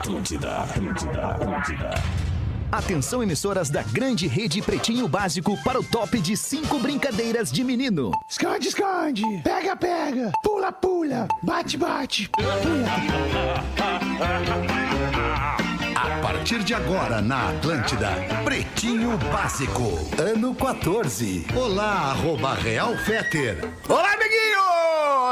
Atlântida, Atlântida, Atlântida. Atenção, emissoras da grande rede Pretinho Básico para o top de cinco brincadeiras de menino. Esconde, esconde. Pega, pega. Pula, pula. Bate, bate. A partir de agora na Atlântida, Pretinho Básico, ano 14. Olá, arroba Real Feter. Olá!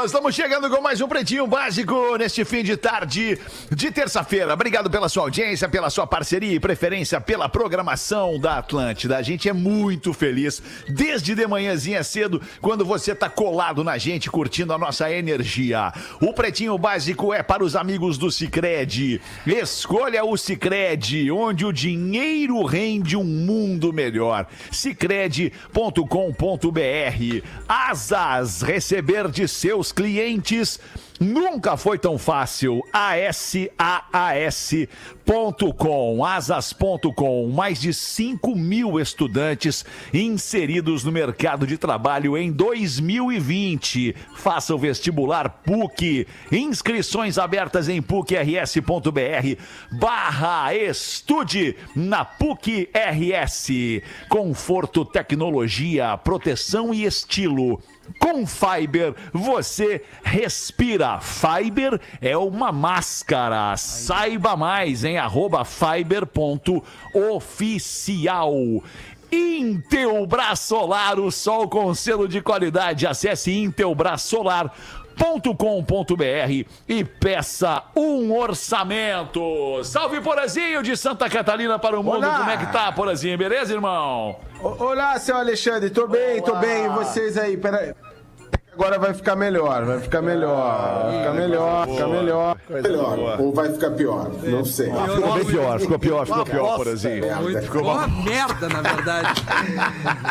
Estamos chegando com mais um Pretinho Básico neste fim de tarde de terça-feira. Obrigado pela sua audiência, pela sua parceria e preferência pela programação da Atlântida. A gente é muito feliz desde de manhãzinha cedo quando você tá colado na gente, curtindo a nossa energia. O Pretinho Básico é para os amigos do Cicred. Escolha o Cicred, onde o dinheiro rende um mundo melhor. Cicred.com.br. Asas, receber de seus clientes nunca foi tão fácil. ASAAS.com, asas.com, mais de 5 mil estudantes inseridos no mercado de trabalho em 2020. Faça o vestibular PUC. Inscrições abertas em pucrs.br barra estude na PUC RS. Conforto, tecnologia, proteção e estilo. Com Fiber, você respira. Fiber é uma máscara. Saiba mais em arroba fiber.oficial. Intelbras Solar, o sol com selo de qualidade. Acesse intelbrasolar.com.br e peça um orçamento. Salve, Porazinho, de Santa Catarina para o mundo. Olá. Como é que tá, Porazinho? Beleza, irmão? Olá, seu Alexandre, tô bem, tô bem. E vocês aí? Peraí. Agora vai ficar melhor, vai ficar melhor, vai ficar melhor, ficar melhor. Melhor, ou vai ficar pior, não sei. Ficou bem pior, ficou pior, ficou pior, Porazinho. Merda, Ficou Uma merda, na verdade.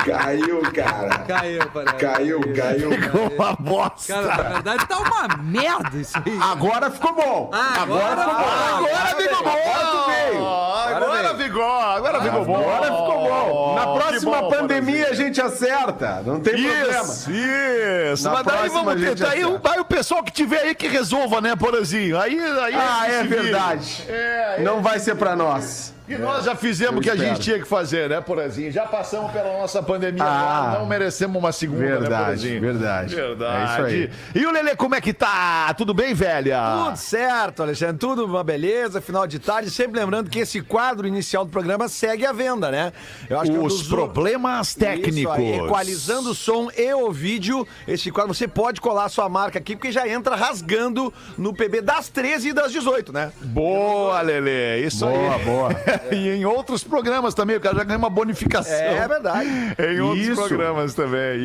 Caiu, cara. Caiu, parece. Caiu, caiu. uma bosta. Cara, na verdade tá uma merda isso aí. Agora ficou bom. Ah, agora ficou bom. Agora ficou bom! Agora. Agora ficou, agora ficou bom. Agora ficou bom. Na próxima pandemia a gente acerta, não tem problema. Isso, isso. Na Mas daí vamos tentar. Aí, aí o pessoal que tiver aí que resolva, né, Porazinho? Aí, aí Ah, é vire. verdade. É, Não vai ser pra nós. E nós já fizemos o que a gente tinha que fazer, né, Porazinho? Já passamos pela nossa pandemia, Ah. não merecemos uma segunda, né, Verdade, Porazinho? verdade. Verdade. É isso aí. E o Lelê, como é que tá? Tudo bem, velha? Tudo certo, Alexandre. Tudo uma beleza, final de tarde. Sempre lembrando que esse quadro inicial do programa segue à venda, né? Eu que é um Os dos- problemas técnicos. Isso aí, equalizando o som e o vídeo. Esse quadro você pode colar a sua marca aqui, porque já entra rasgando no PB das 13 e das 18, né? Boa, Lelê. Isso Boa, aí. boa. e em outros programas também, o cara já ganha uma bonificação. É verdade. Em outros Isso. programas também.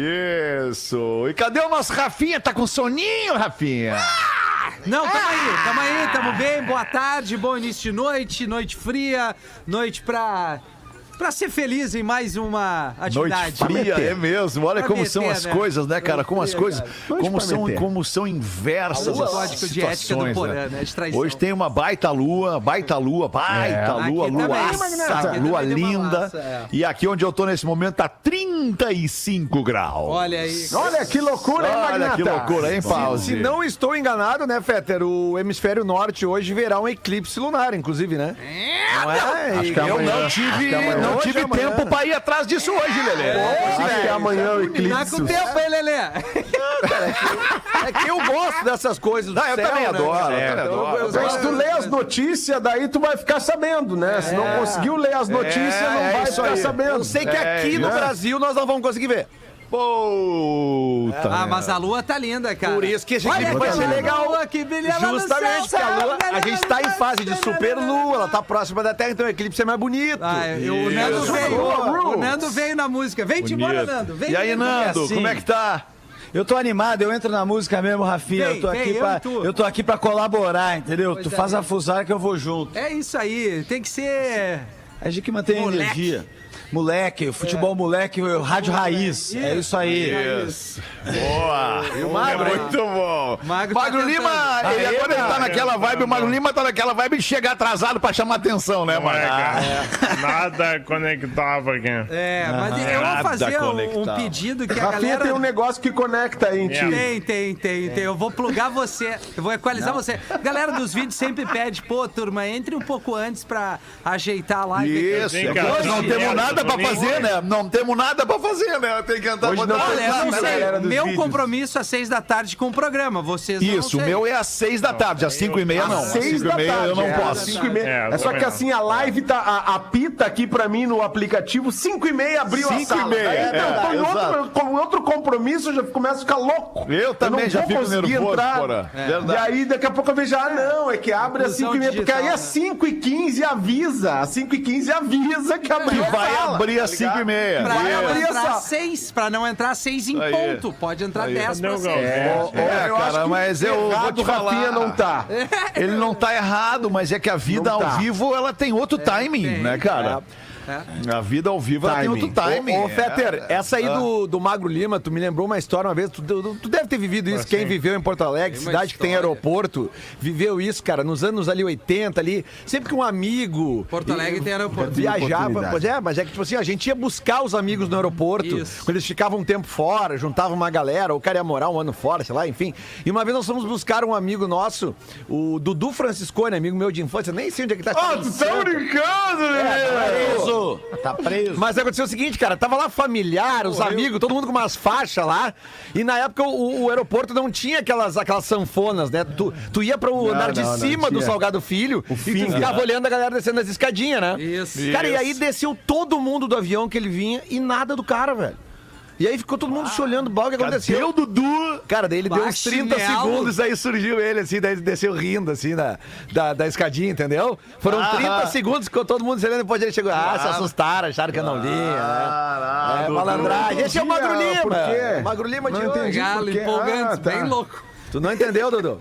Isso. E cadê o nosso Rafinha? Tá com soninho, Rafinha? Não, tamo aí, tamo aí, tamo bem. Boa tarde, bom início de noite, noite fria, noite pra. Pra ser feliz em mais uma Noite atividade. fria, é mesmo. Olha Pra como meter, são as né? coisas, né, cara? Noite Como as coisas. Noite como são, meter. como são inversas as código de ética do situações, Porã, né? né? Hoje tem uma baita lua, baita lua, baita Aqui lua, luaça, aqui lua linda. laça, é. E aqui onde eu tô nesse momento tá 35 graus. Olha aí. Olha que loucura, hein, Olha Magnata? que loucura, hein, Pause? Se não estou enganado, né, Fetter? O hemisfério norte hoje verá um eclipse lunar, inclusive, né? Não é? Acho que E- Eu amanhã- não acho tive, não hoje tive é amanhã, tempo pra ir atrás disso hoje, Lelê. Acho que amanhã o Tá eclipse. com tempo aí, Lelê? É que eu gosto dessas coisas. Não, eu céu, também né? adoro, eu É, também eu- adoro. eu- Mas se tu lê as notícias, daí tu vai ficar sabendo, né? Se não conseguiu ler as notícias, É, não é vai ficar aí. sabendo. Eu sei que É, aqui no? Brasil nós não vamos conseguir ver. Puta. Ah, mas a lua tá linda, cara. Por isso que Olha clipe vai que ser legal. lua que brilha Justamente, céu, porque a, lua, a gente tá em fase de super lua, ela tá próxima da Terra, então o eclipse é mais bonito. Ah, eu- o Nando Isso. veio. O Nando veio na música. Vem te embora. Nando. Vem E aí. Nando, assim. como é que tá? Eu tô animado, eu entro na música mesmo, Rafinha. Vem, eu tô vem, aqui eu pra, e tu. eu tô aqui pra colaborar, entendeu? Pois tu é. faz a fusar que eu vou junto. É isso aí, tem que ser. A gente que mantém a energia. Moleque, futebol moleque, rádio raiz. É isso aí. Isso. Boa. o Magro, É muito bom. Magro Magro, tá Lima, tentando. ele, agora ele tá cara. naquela vibe, o Magro Lima tá naquela vibe de chegar atrasado pra chamar atenção, né, Não é, mano? cara. Nada conectava aqui. É, mas eu vou Nada fazer um, um pedido que a Rafinha galera... tem um negócio que conecta aí em ti. Tem, tem, tem, tem. Eu vou plugar você. Eu vou equalizar você. Galera dos vídeos sempre pede, pô, turma, entre um pouco antes pra ajeitar a live. Isso, é nós não temos direto, nada pra fazer, né? Não temos nada pra fazer, né? Tem que entrar Hoje não Olha, eu não sei. Meu vídeos. compromisso às seis da tarde com o programa. Vocês Isso, o meu é às seis da tarde, às cinco e meia não. Às Seis cinco da e meia tarde. eu não é, posso. cinco e meia. É, É, só que assim, a live tá. A, apita aqui pra mim no aplicativo, 5 e meia abriu Cinco a e sala. meia, é, tô em exato. outro, com outro compromisso, eu já começo a ficar louco. Eu também não já vou fico conseguir nervoso, entrar. porra. E aí, daqui a pouco eu vejo, ah, não, é que abre às 5 e meia, porque aí às né? 5 e 15 avisa. Às 5 e 15 avisa que abriu a sala, abrir às ligado? cinco e meia. Pra abrir entrar essa- seis, pra não entrar seis em Aí. ponto. Pode entrar Aí. dez Cadê pra o seis. Galvão? É, eu acho cara, que mas eu vou errado te o Rafinha falar. não tá. Ele não tá errado, mas é que a vida Não ao tá. vivo, ela tem outro timing, tem. né, cara? A vida ao vivo, ela tem outro timing. Ô, ô, Fetter, É. essa aí do, do Magro Lima, tu me lembrou uma história uma vez. Tu, tu- tu deve ter vivido isso. Quem viveu em Porto Alegre, Tem uma cidade que tem história. aeroporto, viveu isso, cara, nos anos ali 80 ali. Sempre que um amigo. Porto Alegre tem aeroporto. Viajava, pois é, mas é que tipo assim, a gente ia buscar os amigos no aeroporto, Isso. quando eles ficavam um tempo fora, juntavam uma galera, ou o cara ia morar um ano fora, sei lá, enfim. E uma vez nós fomos buscar um amigo nosso, o Dudu Franciscone, amigo meu de infância, nem sei onde é que tá. Ah, tu tá brincando, né? Preso. Tá preso. Mas aconteceu o seguinte, cara, tava lá familiar, os amigos, todo mundo com umas faixas lá. E na época o, o aeroporto não tinha aquelas, aquelas sanfonas, né? Tu, tu ia pro andar de não, não cima do tinha. Salgado Filho e tu ficava olhando a galera descendo as escadinhas, né? Isso. Cara, e aí desceu todo mundo do avião que ele vinha e nada do cara, velho. E aí ficou todo mundo se olhando, bal, o que aconteceu? Cadê o Dudu? Cara, daí ele deu uns 30 Chinelo. segundos, aí surgiu ele, assim, daí ele desceu rindo, assim, da, da, da escadinha, entendeu? Foram Ah. 30 segundos que todo mundo se olhando, depois ele chegou, ah, se assustaram, acharam que eu não li, Ah, né? É, Dudu. malandragem. Esse é o Magro Lima. por quê? Magro Lima de Não hoje. entendi. Empolgante, Ah, tá. bem louco. Tu não entendeu, Dudu?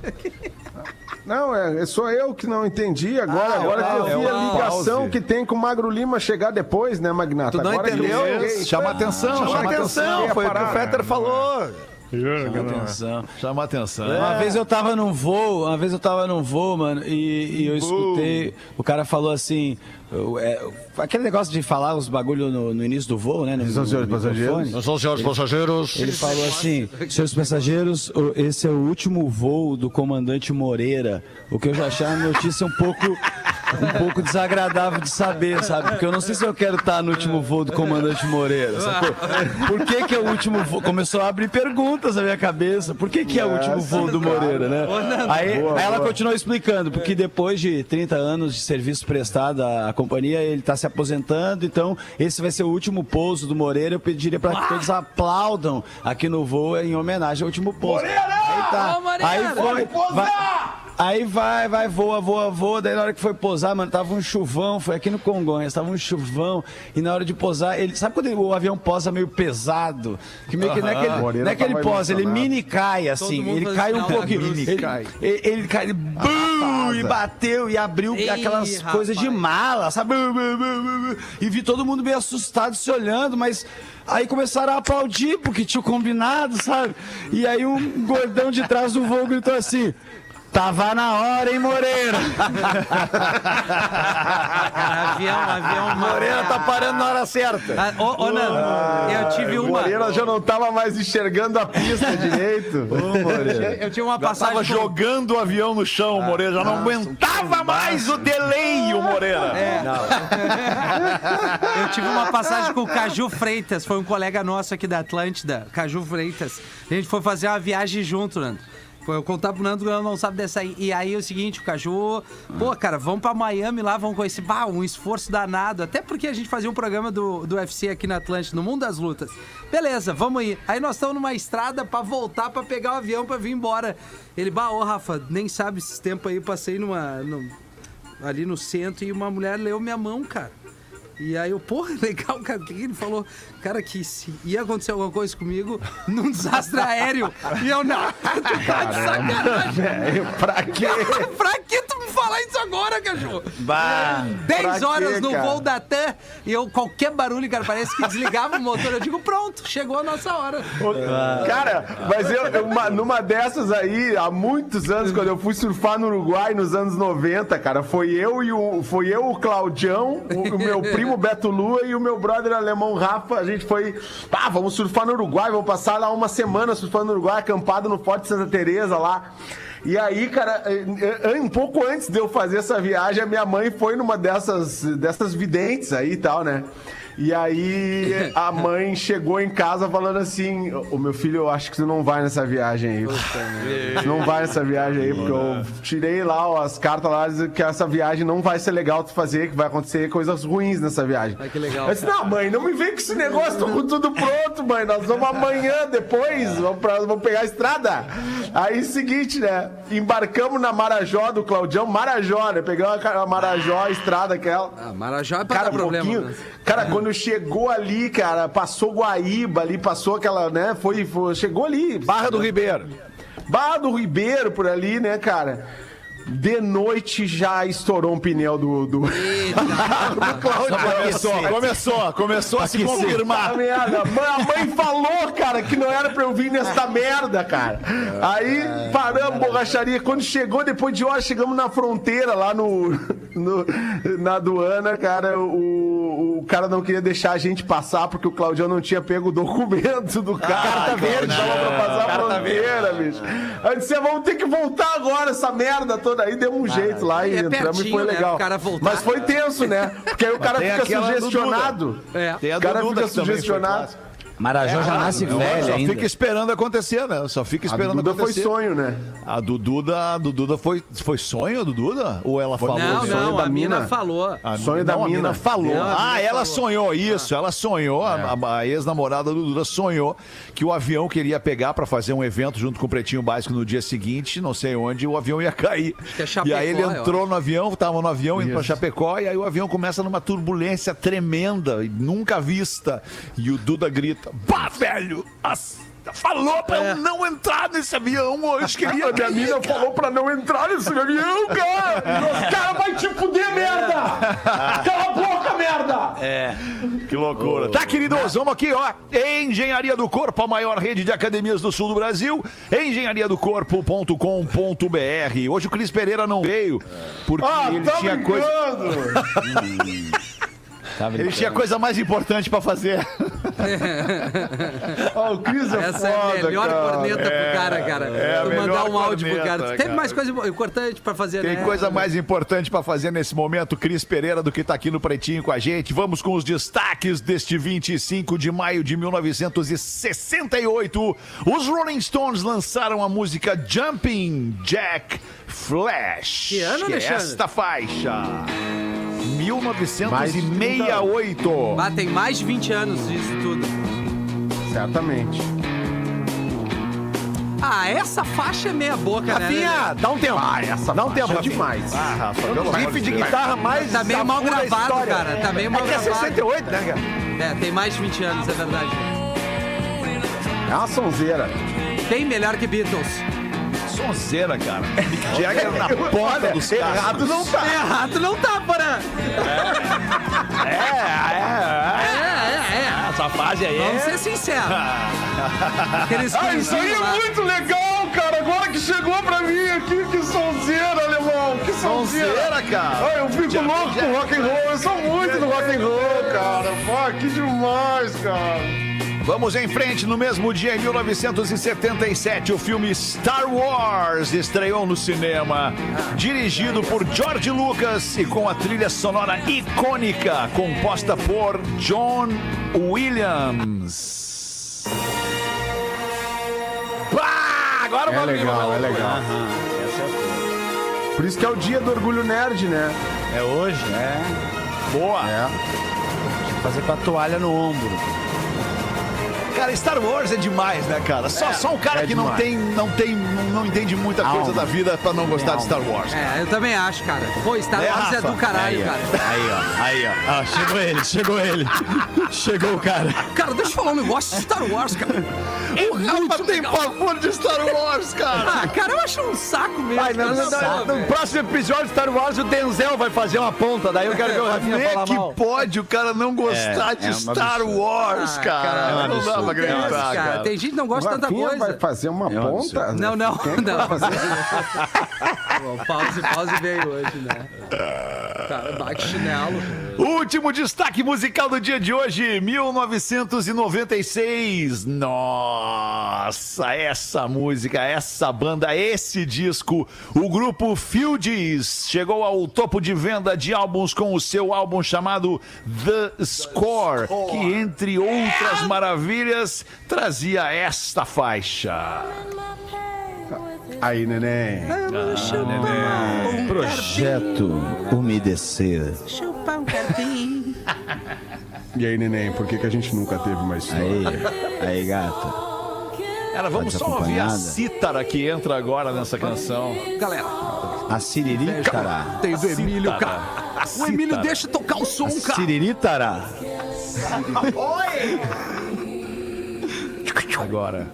Não, é, é só eu que não entendi agora. Ah, agora é o que eu vi a ligação que tem com o Magro Lima chegar depois, né, Magnata? Tu não agora entendeu? Chama atenção, Chama chama atenção, atenção, foi o que o. Fetter falou. Juro que não. Atenção. Chama atenção. Uma vez eu tava num voo, uma vez eu tava num voo, mano, e, e eu escutei, o cara falou assim, é, aquele negócio de falar os bagulho no, no início do voo, né? No, São senhores passageiros? são senhores passageiros. Ele falou assim, senhores passageiros, esse é o último voo do comandante Moreira, o que eu já achei uma notícia um pouco, um pouco desagradável de saber, sabe? Porque eu não sei se eu quero estar no último voo do comandante Moreira, sacou? Por que que é o último voo? Começou a abrir perguntas na minha cabeça, por que que é o último voo do Moreira, né? Aí, aí ela continuou explicando, porque depois de 30 anos de serviço prestado à companhia, ele está se aposentando, então esse vai ser o último pouso do Moreira, eu pediria para que todos aplaudam aqui no voo em homenagem ao último pouso. Aí tá. Ô, Moreira! Aí foi, vai, Aí vai, vai, voa, voa, voa. Daí na hora que foi posar, mano, tava um chuvão. Foi aqui no Congonhas, tava um chuvão. E na hora de posar, ele. Sabe quando o avião posa meio pesado? Que meio que não é que ele, não é que ele tava posa, ele mini cai assim. Ele cai um da pouquinho. Ele, cai. ele, ele cai, ele bum, e bateu e abriu Ih, aquelas rapaz. coisas de mala, sabe? Bum, bum, bum, bum, bum. E vi todo mundo meio assustado se olhando, mas. Aí começaram a aplaudir, porque tinha combinado, sabe? E aí um gordão de trás do voo gritou assim: Tava na hora, hein, Moreira? Cara, avião, avião. Moreira tá parando na hora certa. Ah, Ô, ô, Nando, eu tive O uma. Moreira já não tava mais enxergando a pista direito. Eu tive uma Já passagem. tava com- jogando o avião no chão, o Moreira. Já não aguentava mais o delay, o Moreira. É. Eu tive uma passagem com o Caju Freitas, foi um colega nosso aqui da Atlântida, Caju Freitas. A gente foi fazer uma viagem junto, Nando. Eu contar pro Nando que não sabe dessa aí. E aí é o seguinte, o Caju, pô, cara, vamos pra Miami lá, vamos conhecer. Bah, um esforço danado. Até porque a gente fazia um programa do, do UFC aqui na Atlântida, no Mundo das Lutas. Beleza, vamos ir. Aí nós estamos numa estrada pra voltar pra pegar o avião pra vir embora. Ele, bah, ô Rafa, nem sabe esses tempos aí, passei numa. num- ali no centro e uma mulher leu minha mão, cara. E aí eu, porra, legal, cara. O que ele falou? Cara, que se ia acontecer alguma coisa comigo num desastre aéreo. E eu, não, tu tá de sacanagem. Velho, pra quê? pra que tu me falar isso agora, cachorro. Bah. 10 pra horas quê, no cara? voo da TAM e eu, qualquer barulho, cara, parece que desligava o motor. Eu digo, pronto, chegou a nossa hora. Cara, mas eu, eu- uma- numa dessas aí, há muitos anos, quando eu fui surfar no Uruguai nos anos 90, cara, foi eu e o, foi eu, o Claudião, o, o meu primo Beto Lua e o meu brother alemão Rafa. Gente foi, ah, vamos surfar no Uruguai, vamos passar lá uma semana surfando no Uruguai, acampado no Forte Santa Teresa lá. E aí, cara, eh, eh, um pouco antes de eu fazer essa viagem, a minha mãe foi numa dessas, dessas videntes aí e tal, né? E aí a mãe chegou em casa falando assim: Ô meu filho, eu acho que tu não vai nessa viagem aí. Tu não vai nessa viagem aí, porque eu tirei lá ó, as cartas lá dizendo que essa viagem não vai ser legal tu fazer, que vai acontecer coisas ruins nessa viagem. que legal, Eu disse, não, mãe, não me vem com esse negócio, tô com tudo pronto, mãe. Nós vamos amanhã, depois, vamos, pra, vamos pegar a estrada. Aí, seguinte, né? Embarcamos na Marajó do Claudião, Marajó, né? Pegamos a Marajó, a estrada aquela. Ah, Marajó é pra Cara, dar problema. pouquinho- né? Cara, quando chegou ali, cara, passou Guaíba ali, passou aquela, né? Foi, foi- chegou ali. Barra do Ribeiro. Barra do Ribeiro por ali, né, cara? De noite já estourou um pneu do. do... Começou, começou, começou a se A confirmar. merda. A mãe falou, cara, que não era pra eu vir nesta merda, cara. Aí paramos, borracharia. Quando chegou, depois de horas, chegamos na fronteira, lá no, no- na aduana, cara, o, o cara não queria deixar a gente passar porque o Claudião não tinha pego o documento do carro. Carta verde, tava pra passar a fronteira, bicho. Aí disse, vamos ter que voltar agora, essa merda toda. Aí deu um jeito lá e é entramos e pertinho, foi né, legal. cara voltar. Mas foi tenso, né? Porque aí o cara fica sugestionado. É. O cara fica sugestionado. Marajó já nasce velho Só ainda. fica esperando acontecer, né? Só fica A esperando Duda foi acontecer. sonho, né? A do Duda, a do Duda foi, foi sonho do Duda? Ou ela falou? Não, sonho não, da a mina mina. falou. A Sonho da não, a mina. falou. Não, a ah, mina ela falou. sonhou, isso. Ela sonhou, a, a- a ex-namorada do Duda sonhou que o avião queria pegar pra fazer um evento junto com o Pretinho Básico no dia seguinte, não sei onde, o avião ia cair. que é Chapecó, e aí ele entrou no avião, tava no avião indo pra Isso. Chapecó, e aí o avião começa numa turbulência tremenda, e nunca vista. E o Duda grita: Bah, velho! as- Falou pra eu não entrar nesse avião hoje, queria A minha mina falou pra não entrar nesse avião, cara! Cara, vai te fuder, merda! Cala a boca, merda! Que loucura. Tá, queridos, vamos aqui, ó. Engenharia do Corpo, a maior rede de academias do sul do Brasil. engenhariadocorpo.com.br. Hoje o Cris Pereira não veio, porque Ah, ele tá tinha coisa. Tá Ele tinha coisa mais importante pra fazer. Ó, o Cris é Essa é foda, a melhor cara. corneta pro cara, cara. é mandar melhor um áudio pro corneta, cara. Teve cara. mais coisa importante pra fazer, Tem né? coisa mais importante pra fazer nesse momento, Cris Pereira, do que tá aqui no Pretinho com a gente. Vamos com os destaques deste 25 de maio de 1968. Os Rolling Stones lançaram a música Jumping Jack Flash. Que ano, é Alexandre? esta faixa. 1968. Ah, tem mais de 20 anos disso tudo. Certamente. Ah, essa faixa é meia boca, né? Rafinha, dá um tempo. Ah, essa Dá um faixa tempo, é Rafinha. demais. Ah, Rafa, pelo amor Riff de Deus. guitarra mais Tá meio mal gravado, história. cara. Tá meio mal É que é gravado. 68, né, cara? É, tem mais de 20 anos, é verdade. É uma sonzeira. Tem melhor que Beatles. Sonzeira, cara. Mick Jagger na ponta dos caras. Errado não tá. Errado não tá, porra. É, é, É, é, é. Essa fase aí Vamos é... ser sinceros. Ah, isso aí é muito legal, cara. Agora que chegou pra mim aqui, que sonzeira, alemão. Que sonzeira. Sonzeira, cara. Ah, eu fico louco com rock and roll. Eu sou muito do rock and roll, cara. Pô, que demais, cara. Vamos em frente. No mesmo dia, em 1977, o filme Star Wars estreou no cinema. Dirigido por George Lucas e com a trilha sonora icônica composta por John Williams. Pá! Agora É legal, é legal. Por isso que é o dia do orgulho nerd, né? É hoje? É. Boa. É. Fazer com a toalha no ombro. Cara, Star Wars é demais, né, cara? Só, só um cara é que não tem, não tem, não, não entende muita coisa Alma. da vida pra não gostar de Star Wars. É, eu também acho, cara. Pô, Star É, Wars é Rafa? do caralho, Aí, cara. Aí, ó. Aí, ó. Ah, chegou ele, chegou ele. Chegou o cara. Cara, deixa eu falar um negócio de Star Wars, cara. O Rafa tem pavor de Star Wars, cara. Ah, cara, eu acho um saco mesmo. Vai, cara. no, no- Saco, no próximo episódio de Star Wars, o Denzel vai fazer uma ponta. Daí eu quero ver o Rafinha Como é que pode o cara não gostar É, de é Star. Wars, Ah, cara? cara, é um não dá pra. Acreditar, Cara, cara. Tem gente que não gosta de tanta coisa. vai fazer uma ponta? Não, não, Quem que não. vai fazer? Pô, Pause, pause veio hoje, né? Cara, bate chinelo. Último destaque musical do dia de hoje, 1996. Nossa, essa música, essa banda, esse disco, o grupo Fugees chegou ao topo de venda de álbuns com o seu álbum chamado The Score, que entre outras maravilhas trazia esta faixa. Aí, neném. Projeto Umedecer. Chupar um carpinho. E aí, neném, por que, que a gente nunca teve mais? Aí, aí, gata. Cara, vamos Tá só ouvir a cítara que entra agora nessa canção. Galera, A Siriritará. tem do Emílio, cara. O Emílio deixa tocar o som, cara. Siriritará. Agora,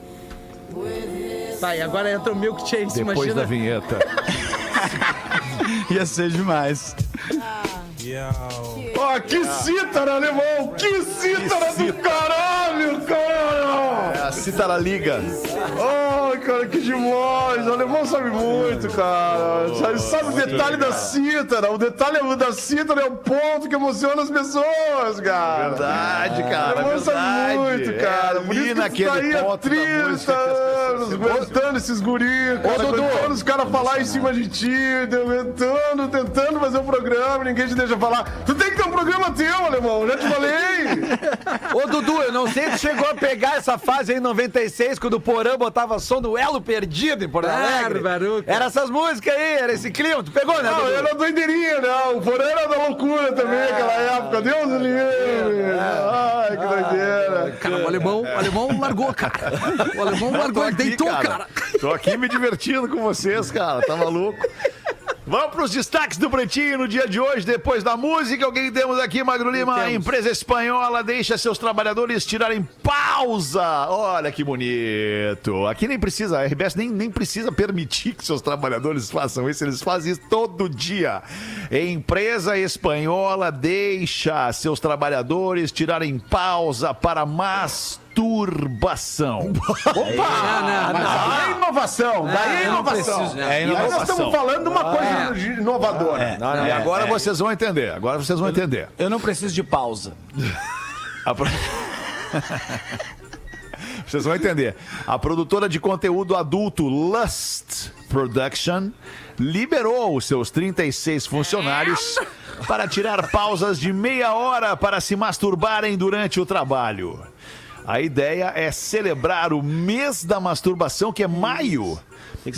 Vai, agora entra o Milk Chase, depois imagina. da vinheta. Ia ser demais. Ó, que cítara, alemão! Que cítara do caralho, cara! É a cítara liga. Ai, cara, que demais! O alemão sabe muito, cara. Sabe, sabe o detalhe da cítara? O detalhe da cítara é o ponto que emociona as pessoas, cara. Verdade, cara. O alemão sabe muito, cara. É Por isso que tu tá aí há ponto da 30 música que as pessoas anos, aguentando esses guris, cara, aguentando os caras falar em cima de ti, tentando, tentando fazer um programa, ninguém te deixa falar. Tu tem que ter um programa teu, alemão, já te falei. Ô, Dudu, eu não sei se tu chegou a pegar essa fase aí em 96, quando o Porã botava som do Elo Perdido em Porto Alegre. Cara. Era essas músicas aí, era esse clima. Tu pegou, né, Não, Dudu? era doideirinha, não. O Porã era da loucura também, naquela época. Deus me livre. Ai, que doideira. Cara, o alemão, o alemão largou, cara. O alemão largou, ele deitou, cara. Tô aqui me divertindo com vocês, cara. Tá maluco? Vamos pros destaques do Pretinho no dia de hoje, depois da música. O que temos aqui, Magro Lima? A empresa espanhola deixa seus trabalhadores tirarem pausa. Olha que bonito. Aqui nem precisa, a RBS nem, nem precisa permitir que seus trabalhadores façam isso. Eles fazem isso todo dia. Empresa espanhola deixa seus trabalhadores tirarem pausa para masturbação. Não, não, Mas não. aí é inovação, daí é eu não inovação. preciso, né? É E aí nós inovação. estamos falando de uma coisa inovadora. e agora vocês vão entender. Agora vocês vão entender. Eu não preciso de pausa. Vocês vão entender. A produtora de conteúdo adulto Lust Production liberou os seus 36 funcionários para tirar pausas de meia hora para se masturbarem durante o trabalho. A ideia é celebrar o mês da masturbação, que é maio.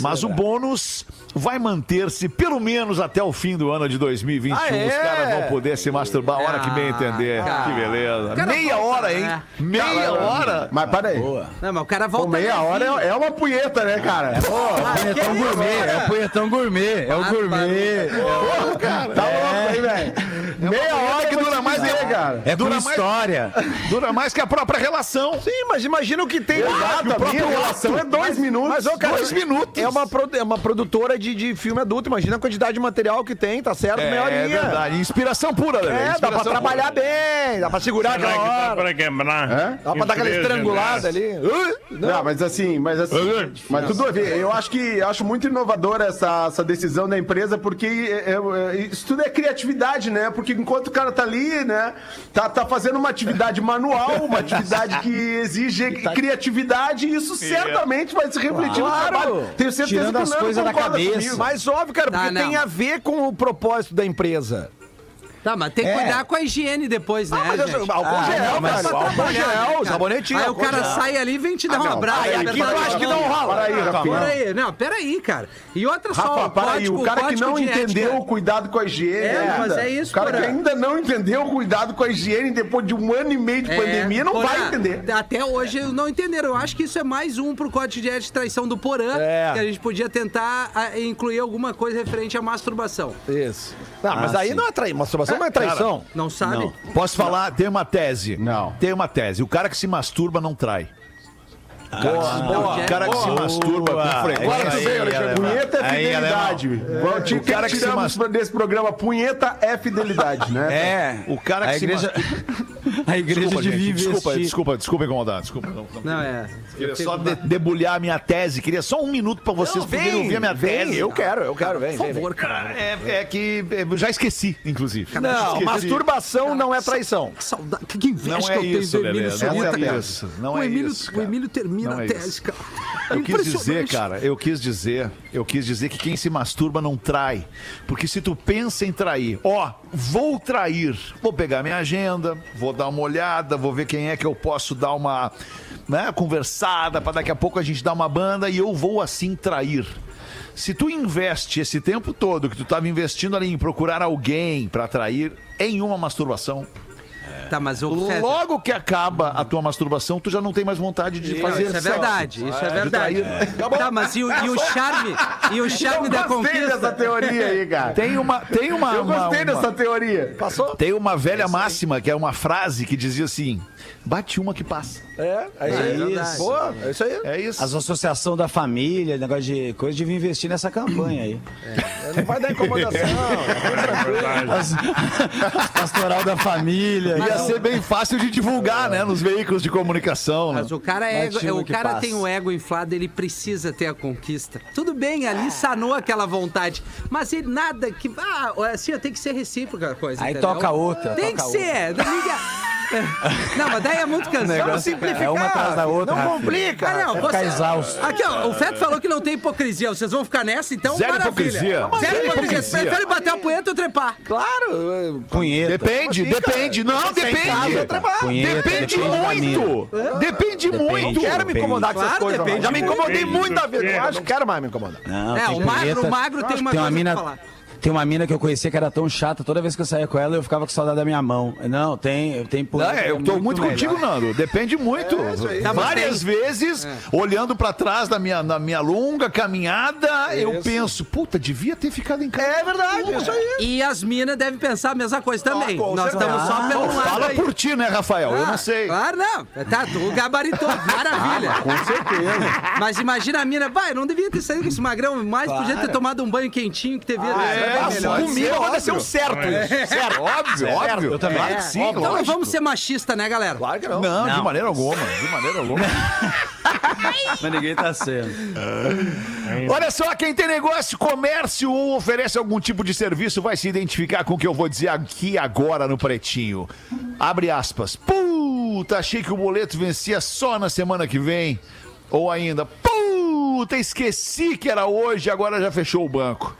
Mas o bônus vai manter-se pelo menos até o fim do ano de 2021. Ah, é? Os caras vão poder se masturbar a hora que bem entender. cara. que beleza. Cara, Meia volta, hora, hein? né? Meia hora. Mas peraí. Não, mas o cara Pô, volta. meia hora é, é uma punheta, né, cara? Punhetão gourmet, é punhetão gourmet, é o gourmet. Tá louco aí, velho. Meia hora que eu vou dura te mais dizer, que- cara. É Dura mais- história. Dura mais que a própria relação. Sim, mas imagina o que tem. Exato, a minha relação é dois minutos. Mas, ô, cara, Dois minutos. É uma, pro- é uma produtora de, de filme adulto. Imagina a quantidade de material que tem, tá certo? É horinha. verdade. Inspiração pura, Lelê. É, dá pra trabalhar pura. bem, dá pra segurar Será aquela que dá hora. para quebrar? É? Dá pra dar aquela estrangulada ali. Uh, Não, mas assim, mas assim, mas tudo a ver. Eu acho que eu acho muito inovadora essa, essa decisão da empresa, porque é, é, é, isso tudo é criatividade, né? Porque enquanto o cara tá ali, né, tá, tá fazendo uma atividade manual, uma atividade que exige criatividade, e isso certamente vai se refletir Claro. no trabalho. Tenho certeza Tirando que o as Nando coisas da cabeça. comigo. Mas óbvio, cara, porque Ah, não. tem a ver com o propósito da empresa. Tá, mas tem que cuidar com a higiene depois, né, É. Ah, mas eu- gente? álcool Ah, gel, não, mas velho, álcool gel, né, sabonetinho, Aí o cara gel. sai ali e vem te dar um não, abraço. aí apertar aqui eu acho que não rola. Para aí, Rafinha. Peraí, não, peraí, cara. E outra só, Rafa, o para aí, o cara que não de entendeu o cuidado com a higiene É, ainda. mas é isso, O cara que ainda não entendeu o cuidado com a higiene depois de um ano e meio de É, pandemia não vai entender. Até hoje não entenderam. Eu acho que isso é mais um pro código de ética de traição do Porã, É. que a gente podia tentar ah, incluir alguma coisa referente à masturbação. Isso. Não, mas Ah, aí sim. não é traição. Masturbação não é traição. Não sabe? Não. Posso falar? Tem uma tese. Não. Tem uma tese. O cara que se masturba não trai. O cara, que, se- boa. o cara que se masturba com Agora frequência. tu veio, Alexandre. Punheta é fidelidade. O cara que se tiramos desse programa. Punheta é fidelidade, né? É. O cara que a se igreja, a igreja Desculpa, devia gente, desculpa, desculpa, desculpa incomodar. Desculpa. Não, não. Não, é. Queria só de- debulhar a minha tese. Queria só um minuto pra vocês Não, poderem vem, ouvir a minha vem, tese. Eu quero, eu quero, vem, Por vem, vem. favor, cara. É, é que eu já esqueci, inclusive. Não, Esqueci. masturbação não é traição. Que saudade, que inveja Não que é eu tenho do Emílio é cara. isso, não o é Emílio, isso, O cara. Emílio termina Não é. É Eu quis dizer, cara, eu quis dizer, eu quis dizer que quem se masturba não trai. Porque se tu pensa em trair, ó, vou trair, vou pegar minha agenda, vou dar uma olhada, vou ver quem é que eu posso dar uma né, conversada para daqui a pouco a gente dar uma banda e eu vou assim trair. Se tu investe esse tempo todo que tu estava investindo ali em procurar alguém para trair em uma masturbação, Tá, mas o Fetter, logo que acaba a tua masturbação, tu já não tem mais vontade de fazer Isso é sexo. verdade, isso é de verdade. trair. Tá, mas e o, e o charme? E o charme da Gostei dessa conquista? teoria aí, cara. Tem uma, tem uma, Eu uma- gostei uma- dessa teoria. Passou? tem uma velha máxima que é uma frase que dizia assim: bate uma que passa. É, é isso É aí. verdade. Boa, é isso aí. É isso. As associações da família, negócio de coisa, devia investir nessa campanha aí. Não vai dar incomodação. É verdade. As, as pastoral da família. Ia ser bem fácil de divulgar, né, nos veículos de comunicação. Né? Mas o cara, é, uma o cara passa. tem o ego inflado, ele precisa ter a conquista. Tudo bem, ali sanou aquela vontade. Mas ele nada que. Ah, assim, tem que ser recíproca a coisa. Aí entendeu? toca outra, Tem toca que ser. Não, liga- Não, mas daí é muito cansado. Negócio- simplificar. é uma atrás da outra, Não Rafinha. complica. Ah, não, ficar exausto. Aqui, ó, o Feto falou que não tem hipocrisia. Vocês vão ficar nessa, então Zero maravilha. hipocrisia. Zero Zero hipocrisia. Você hipocrisia. prefere bater a punheta ou trepar? Claro. Punheta. Depende, assim, depende. Não, Você casa, depende. Punheta, Depende depende muito. Depende Não muito. quero me incomodar com essas Claro, coisas. depende. Já me incomodei Depende muito da vida. Eu acho que quero mais me incomodar. Não, É, o magro, o magro tem uma coisa mina, pra falar. Tem uma mina que eu conhecia que era tão chata, toda vez que eu saía com ela, eu ficava com saudade da minha mão. Não, tem, tem Não, é, é eu tô muito, melhor. contigo, Nando. Depende muito. Tá, mas Várias tem- vezes, olhando pra trás da minha, na minha longa caminhada, eu penso, puta, devia ter ficado em casa. É verdade, isso aí. E as minas devem pensar a mesma coisa também. com Nós certeza. estamos só pelo lado Fala aí. por ti, né, Rafael? eu Ah, não sei. Claro, não. Tá, tu gabaritou. Maravilha. Com certeza. Mas imagina a mina, vai, não devia ter saído com esse magrão, mais podia ter tomado um banho quentinho que devia ter É, melhor. comigo aconteceu certo isso. Certo, óbvio, óbvio. Eu também. Claro É. que sim, então não vamos ser machista, né, galera? Claro que não. Não, de maneira alguma, de maneira alguma. Mas ninguém tá sendo. Olha só, quem tem negócio, comércio ou oferece algum tipo de serviço vai se identificar com o que eu vou dizer aqui agora no Pretinho. Abre aspas. Puta, achei que o boleto vencia só na semana que vem. Ou ainda, puta, esqueci que era hoje, agora já fechou o banco.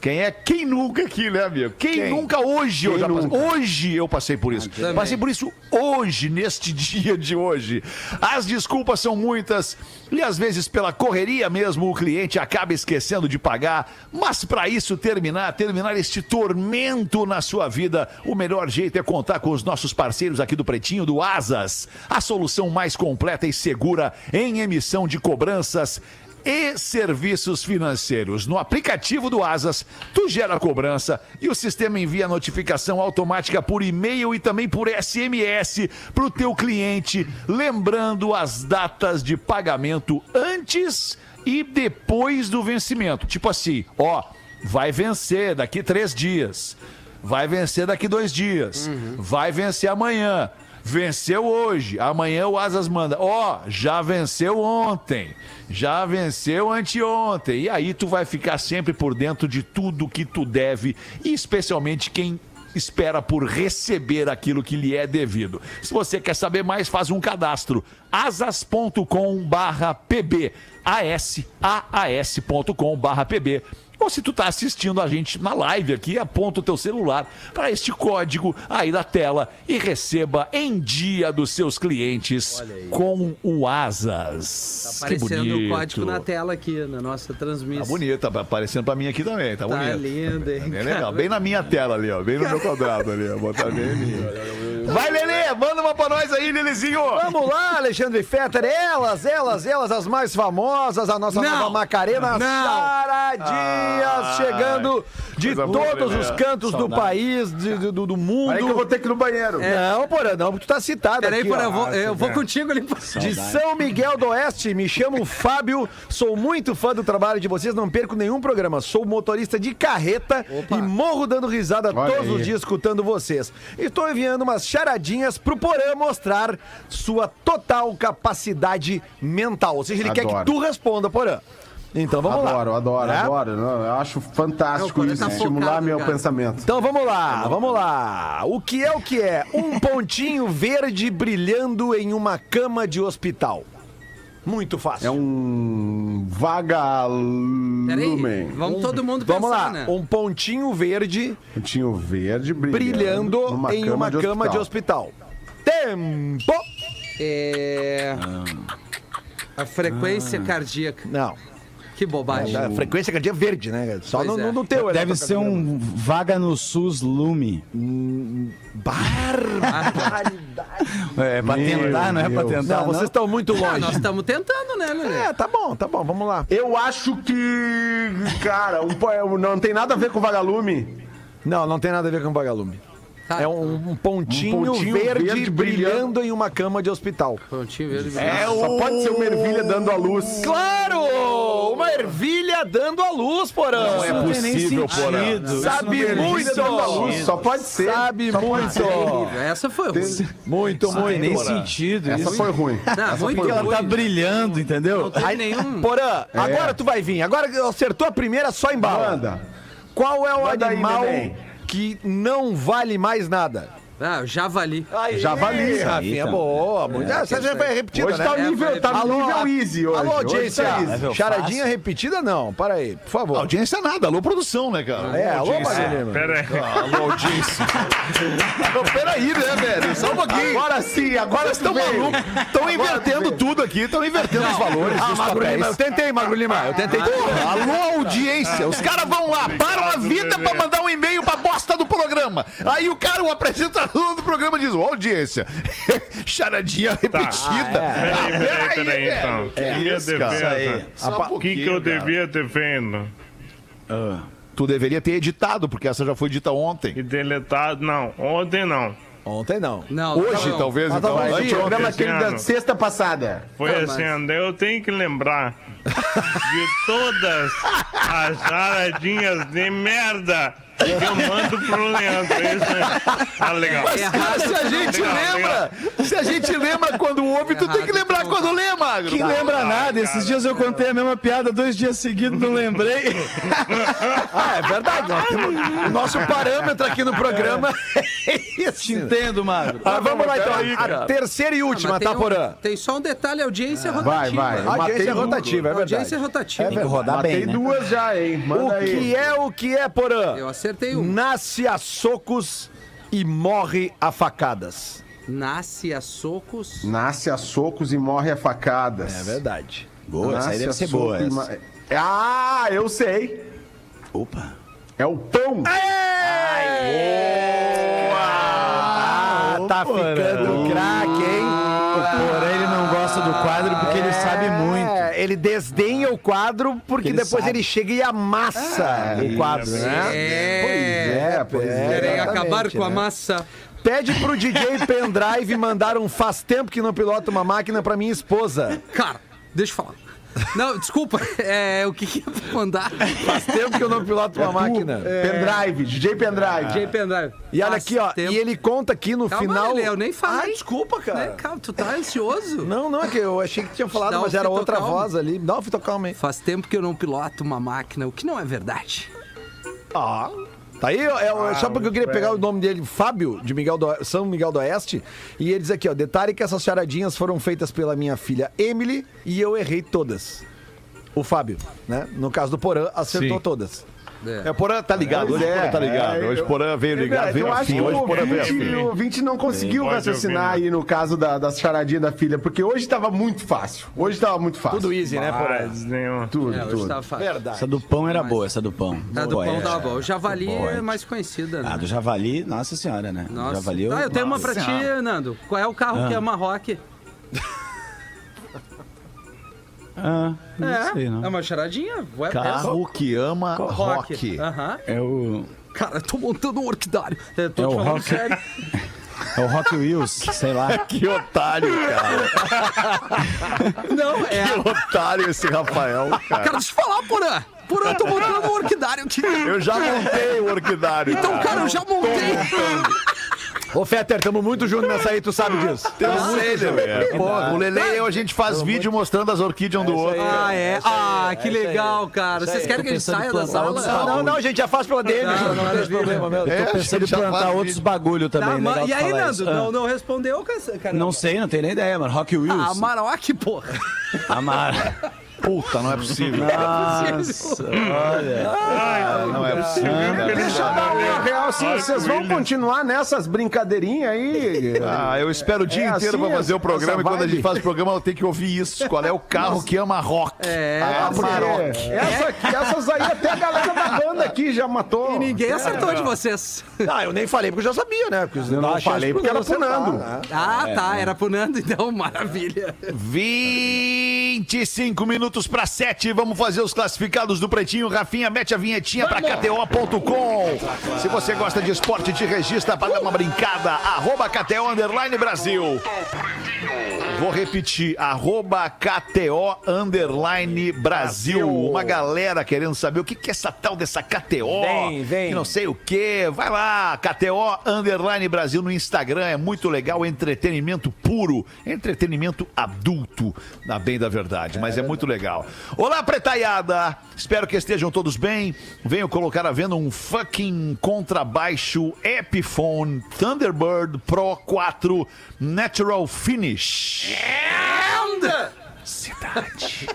Quem é? Quem nunca aqui, né, amigo? Quem, nunca hoje eu já passei. Hoje eu passei por isso. também. Passei por isso hoje, neste dia de hoje. As desculpas são muitas e às vezes pela correria mesmo o cliente acaba esquecendo de pagar. Mas para isso terminar, terminar este tormento na sua vida, o melhor jeito é contar com os nossos parceiros aqui do Pretinho do Asas, a solução mais completa e segura em emissão de cobranças e serviços financeiros. No aplicativo do Asas, tu gera a cobrança e o sistema envia a notificação automática por e-mail e também por SMS para o teu cliente, lembrando as datas de pagamento antes e depois do vencimento. Tipo assim, ó, vai vencer daqui três dias, vai vencer daqui dois dias, vai vencer amanhã. Venceu hoje, amanhã o Asas manda. Ó, já venceu ontem, já venceu anteontem. E aí tu vai ficar sempre por dentro de tudo que tu deve, e especialmente quem espera por receber aquilo que lhe é devido. Se você quer saber mais, faz um cadastro. asas.com barra pb asas.com barra pb ou se tu tá assistindo a gente na live aqui, aponta o teu celular para este código aí na tela e receba em dia dos seus clientes com o Asas. Tá Que aparecendo o código na tela aqui, na nossa transmissão. Tá bonito, tá aparecendo pra mim aqui também, tá, Tá bonito. lindo, hein, Bem legal, cara? bem na minha tela ali, ó, bem no meu quadrado ali, ó, botar bem ali. Vai, Lelê, manda uma pra nós aí, Lelezinho. Vamos lá, Alexandre Fetter. Elas, elas, elas, as mais famosas, a nossa Não. nova Macarena Não. Saradinhas, chegando de coisa boa, todos Lelê. os cantos do país, de- de- do, do mundo. Aí que eu vou ter que ir no banheiro. Não, porra, não, porque tu tá citado Peraí, aqui, porra, ó. eu vou, eu vou contigo ali. De São Miguel do Oeste, me chamo Fábio, sou muito fã do trabalho de vocês, não perco nenhum programa. Sou motorista de carreta e morro dando risada Olha todos aí. os dias escutando vocês. Estou enviando umas charadinhas pro Porã mostrar sua total capacidade mental. Ou seja, ele quer que Adoro. tu responda, Porã. Então vamos lá. Adoro, adoro, É? adoro. Não, Eu acho fantástico Não, isso, tá estimular focado, meu cara. pensamento. Então vamos lá, vamos lá. O que é o que é? Um pontinho verde brilhando em uma cama de hospital. Muito fácil. É um Peraí, vagalume. vamos todo mundo pensar, Vamos lá, né? um pontinho verde Pontinho verde brilhando, brilhando em uma cama de hospital. Tempo! É... A frequência cardíaca. Não, Que bobagem. a frequência cardíaca verde, né? Só no, é. no, no teu. Deve ser um vaga no SUS Lume. Barbaridade. É pra Meu tentar, não é pra tentar. Não, vocês estão muito Ah, longe. nós estamos tentando, né, Lelê? É, tá bom, tá bom, vamos lá. Eu acho que, cara, um po- não tem nada a ver com vagalume. Não, não tem nada a ver com vagalume. Tá. É um, um pontinho, Um pontinho verde, verde brilhando em uma cama de hospital. Pontinho verde. É Só o... pode ser uma ervilha dando a luz. Claro! Uma ervilha dando a luz, porão. Não é possível, Porã. Sabe Ervilha muito! dando a luz, Só pode ser. Sabe Só muito! Essa foi ruim. Muito, Não tem muito. nem sentido Essa isso. foi ruim. Não, muito Porque ela tá ruim. brilhando, entendeu? Não tem nenhum. Porã, agora tu vai vir. Agora que acertou a primeira, só em bala. Manda. Qual é o Manda aí, animal neném. Que não vale mais nada? Ah, o javali. Javali. Rafinha, boa. Muito... Ah, essa já foi repetida, Hoje né? tá o É, nível, tá no Alô, nível easy hoje. Alô, Hoje audiência. tá easy. Nível Charadinha fácil. repetida, não. Para aí, por favor. Audiência nada, alô produção, né, cara? É, alô, audiência. Marilena. Pera aí. Alô, audiência. Não, peraí, né, velho? Só um pouquinho. Agora sim, agora Vocês estão malucos. Estão invertendo tudo aqui, estão invertendo os valores Ah, Magro. Lima, eu tentei, Magro Lima. Eu tentei. Porra, alô, audiência. Os caras vão lá, param a vida pra mandar um e-mail pra bosta do programa. Aí o cara, o apresentador do programa diz, ô, audiência, charadinha repetida. Peraí, peraí, peraí, então. É Minha isso, cara. defesa. Só um O que, que eu cara. devia ter feito? Tu deveria ter editado, porque essa já foi dita ontem. E deletado? Não, ontem não. Ontem não. Não, Hoje, não. talvez, Mas então. tá bom, O Antes- programa esse aquele da sexta passada. Foi Não, assim, mas- eu tenho que lembrar de todas as charadinhas de merda que eu mando pro Leandro. É Isso aí. Ah, legal. Cara, se a gente Legal, lembra, se a gente lembra quando ouve, tu tem que lembrar quando lê, Magro. Que lembra nada, esses dias eu contei a mesma piada dois dias seguidos, não lembrei. Ah, é verdade. Temos- o nosso parâmetro aqui no programa é Te esse. entendo, Magro. Mas vamos lá, então. A terceira e Ah, última, mas tem tá, um- Porã? Tem só um detalhe, a audiência é Vai, rotativa. vai. Matei audiência é rotativa, é A verdade. audiência é rotativa. Tem que rodar Matei bem, né? duas já, hein? Manda O aí. que é o que é, Porã? Eu acertei um. Nasce a socos e morre a facadas. Nasce a socos. Nasce a socos e morre a facadas. É verdade. Boa, essa aí Nasce deve ser boa. essa. ma- Ah, eu sei. Opa. É o pão. Ah, tá ficando craque, hein? Porém, ele não gosta do quadro porque ele sabe muito. É, ele desdenha o quadro porque Ele depois sabe. ele chega e amassa o quadro, né? É. É, pois é. Querem exatamente, acabar com a né? massa. Pede pro DJ Pendrive mandar um faz tempo que não pilota uma máquina pra minha esposa. Cara, deixa eu falar. Não, desculpa. É, o que que é mandar? Faz tempo que eu não piloto uma máquina. Pendrive, DJ Pendrive. J Pendrive. E olha Faz aqui, ó, tempo. e ele conta aqui no Calma, final. Lelê, eu nem falei. Ah, desculpa, cara. Né, Calma, tu tá ansioso? Não, não, é que eu achei que tinha falado, Dá mas era outra voz ali. Dá um fitocalme aí. Faz tempo que eu não piloto uma máquina, o que não é verdade. Ah. Tá aí, ó, é, só porque eu queria pegar o nome dele, Fábio, de Miguel do, São Miguel do Oeste. E ele diz aqui, ó, detalhe que essas charadinhas foram feitas pela minha filha Emily e eu errei todas. o Fábio, né? No caso do Porã, acertou Sim. todas. É, o Porã tá ligado. Hoje o Porã tá ligado. Hoje o Porã veio ligado, veio afim. Hoje Porã veio Vinte, afim. o Vinte não conseguiu raciocinar ouvir, aí no caso da, das charadinhas da filha, porque hoje tava muito fácil. Hoje tava muito fácil. Tudo easy, né, Porã? Nenhum. Tudo, É, hoje tudo. tava fácil. Verdade. Essa do pão era boa, essa do pão. A do pão tava bom. O javali é mais conhecida, né? Ah, do javali, nossa senhora, né? Nossa. Javali eu... Ah, eu tenho uma pra ti, Nando. Qual é o carro que Ah. ama Ah, não É, sei, não. é uma charadinha. Ué, Carro que ama é rock. rock. Aham. É o... Cara, eu tô montando um orquidário. Eu tô É te o falando rock. sério. É o Rock Wheels, sei lá. Que otário, cara. Não, é. Que otário esse Rafael, cara. Cara, deixa eu falar, Porã. Porã, eu tô montando um orquidário aqui. Eu já montei o orquidário. Então, cara, eu já montei. Ô, Fetter, tamo muito junto nessa aí, tu sabe disso. Eu sei, Lelê. Pô, o Lelê e eu, a gente faz vídeo mostrando as orquídeas um do outro. Ah, é? Ah, que aí. legal, cara. Vocês querem que a gente pensando em saia da sala? Não, não, a gente já faz pela DM, Não, não, não tem problema mesmo. É, Tô pensando em plantar outros bagulho também, Tá, tu e aí, Nando, não, Ah, não respondeu, cara? Não sei, não tenho nem ideia, mano. Rock Wheels. Ah, Maroc, porra. Amar. Puta, não é possível. Nossa, olha. Não é possível. cara. Deixa eu dar uma real assim, vocês vão continuar nessas brincadeirinhas aí? Ah, eu espero o dia É inteiro assim, pra fazer o programa e quando a gente faz o programa eu tenho que ouvir isso. Qual é o carro que ama rock? É, Ah, porque essa aqui, essas aí até a galera da banda aqui já matou. e ninguém acertou de vocês. Ah, eu nem falei porque eu já sabia, né? Porque Eu não falei porque era pro Nando. Ah, tá, era pro Nando, então, maravilha. 25 minutos para 7. Vamos fazer os classificados do Pretinho. Rafinha, mete a vinhetinha para KTO.com. Se você gosta de esporte, te registra para dar uma brincada. Arroba KTO Underline Brasil. Vou repetir, arroba KTO Underline Brasil. Uma galera querendo saber o que que é essa tal dessa KTO. Vem, vem. Que não sei o que. Vai lá, KTO Underline Brasil no Instagram. É muito legal, entretenimento puro, entretenimento adulto, na bem da verdade. Mas é muito legal. Olá, pretaiada. Espero que estejam todos bem. Venho colocar à venda um fucking contrabaixo Epiphone Thunderbird Pro 4 Natural Finish. Cidade.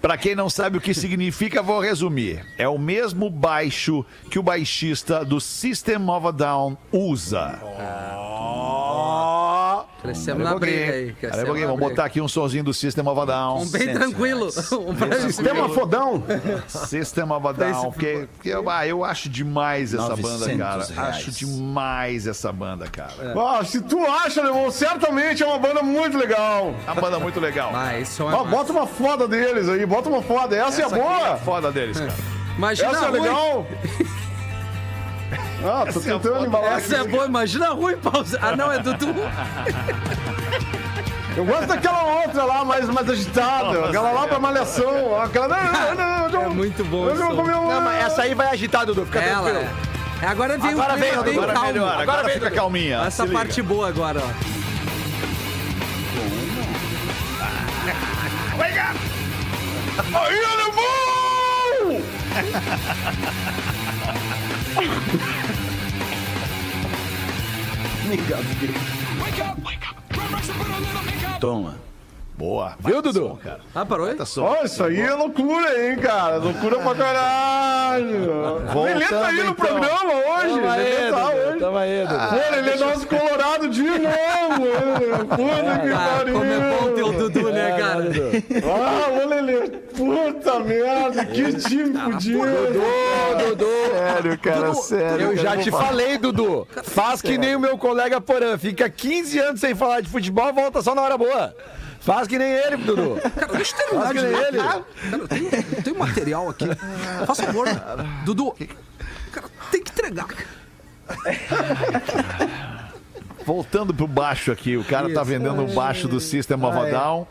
Pra quem não sabe o que significa, vou resumir. É o mesmo baixo que o baixista do System of a Down usa. Crescemos Pera na briga aí. Um crescemos pouquinho, na vamos briga. botar aqui um sonzinho do System of a Down. Um bem tranquilo. Um Sistema fodão. System of a Down, que, que eu, ah, eu acho demais essa banda, 900 cara. reais. Acho demais essa banda, cara. Ó, se tu acha, Leon, certamente é uma banda muito legal. É uma banda muito legal. Ah, isso é uma... bota uma foda deles aí, bota uma foda. Essa, Essa é boa. foda deles, cara. Imagina Essa é ruim. legal. Ah, tô Essa é tentando foda. embalar Essa é boa, imagina ruim, pausa. Ah, não, é Dudu. Eu gosto daquela outra lá, mais, mais agitada. Aquela lá pra malhação. Aquela. Não, não, não, É muito bom Eu não. Não, mas essa aí vai agitar, Dudu. Fica Ela tranquilo. é. Agora vem Agora um vem, clima bem agora calmo. Melhor, agora vem, fica Dudu. calminha. Essa se liga. parte boa agora, ó. Toma. Boa. Viu, Dudu? Ah, parou aí? Tá. Ó, isso aí é loucura, hein, cara? Loucura pra caralho. Voltando, Lelê tá aí no então. programa hoje. Tamo Lelê aí, tá Dudu. hoje. Tamo aí, Dudu. Pô, Lelê nosso colorado de novo. hein? Puta que Ah, pariu. como é bom ter o Dudu, né, cara? Ah, ô Lelê. Puta merda, que time fudido. Ô, Dudu. Sério, cara, sério. Eu já te falei, Dudu. Faz que nem o meu colega Porã. Fica 15 anos sem falar de futebol, volta só na hora boa. Faz que nem ele, Dudu. Cara, deixa eu terminar Faz que nem ele. Cara, eu tenho, eu tenho material aqui. Faça favor. Dudu, cara, tem que entregar. Voltando pro baixo aqui, o cara tá Isso. vendendo o baixo do System of a Down.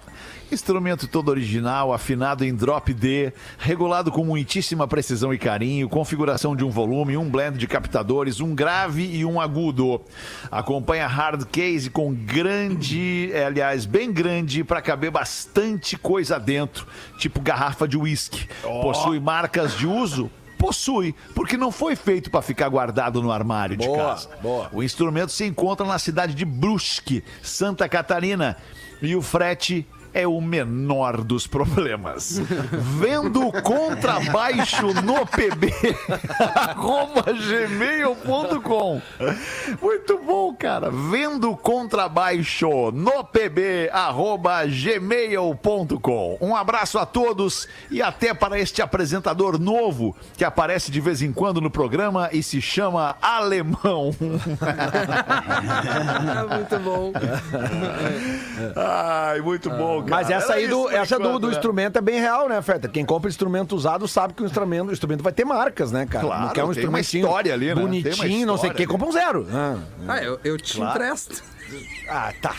Instrumento todo original, afinado em drop D, regulado com muitíssima precisão e carinho, configuração de um volume, um blend de captadores, um grave e um agudo. Acompanha hard case com grande, é, aliás, bem grande para caber bastante coisa dentro, tipo garrafa de uísque. Possui marcas de uso Possui, porque não foi feito para ficar guardado no armário de Boa, casa. boa. O instrumento se encontra na cidade de Brusque, Santa Catarina, e o frete é o menor dos problemas. Vendo contrabaixo no pb arroba gmail.com. Muito bom, cara. Vendo contrabaixo no pb arroba gmail.com. Um abraço a todos e até para este apresentador novo que aparece de vez em quando no programa e se chama Alemão. Muito bom. Ai, muito bom, cara. Mas essa Era aí do, isso essa do, enquanto, do né? instrumento é bem real, né, Feta? Quem compra instrumento usado sabe que o instrumento, o instrumento vai ter marcas, né, cara? Claro, não quer um tem uma instrumentinho história ali, né? Tem uma bonitinho, não sei o história que, ali. compra um zero. Ah, Ah, eu, eu te empresto. ah, tá.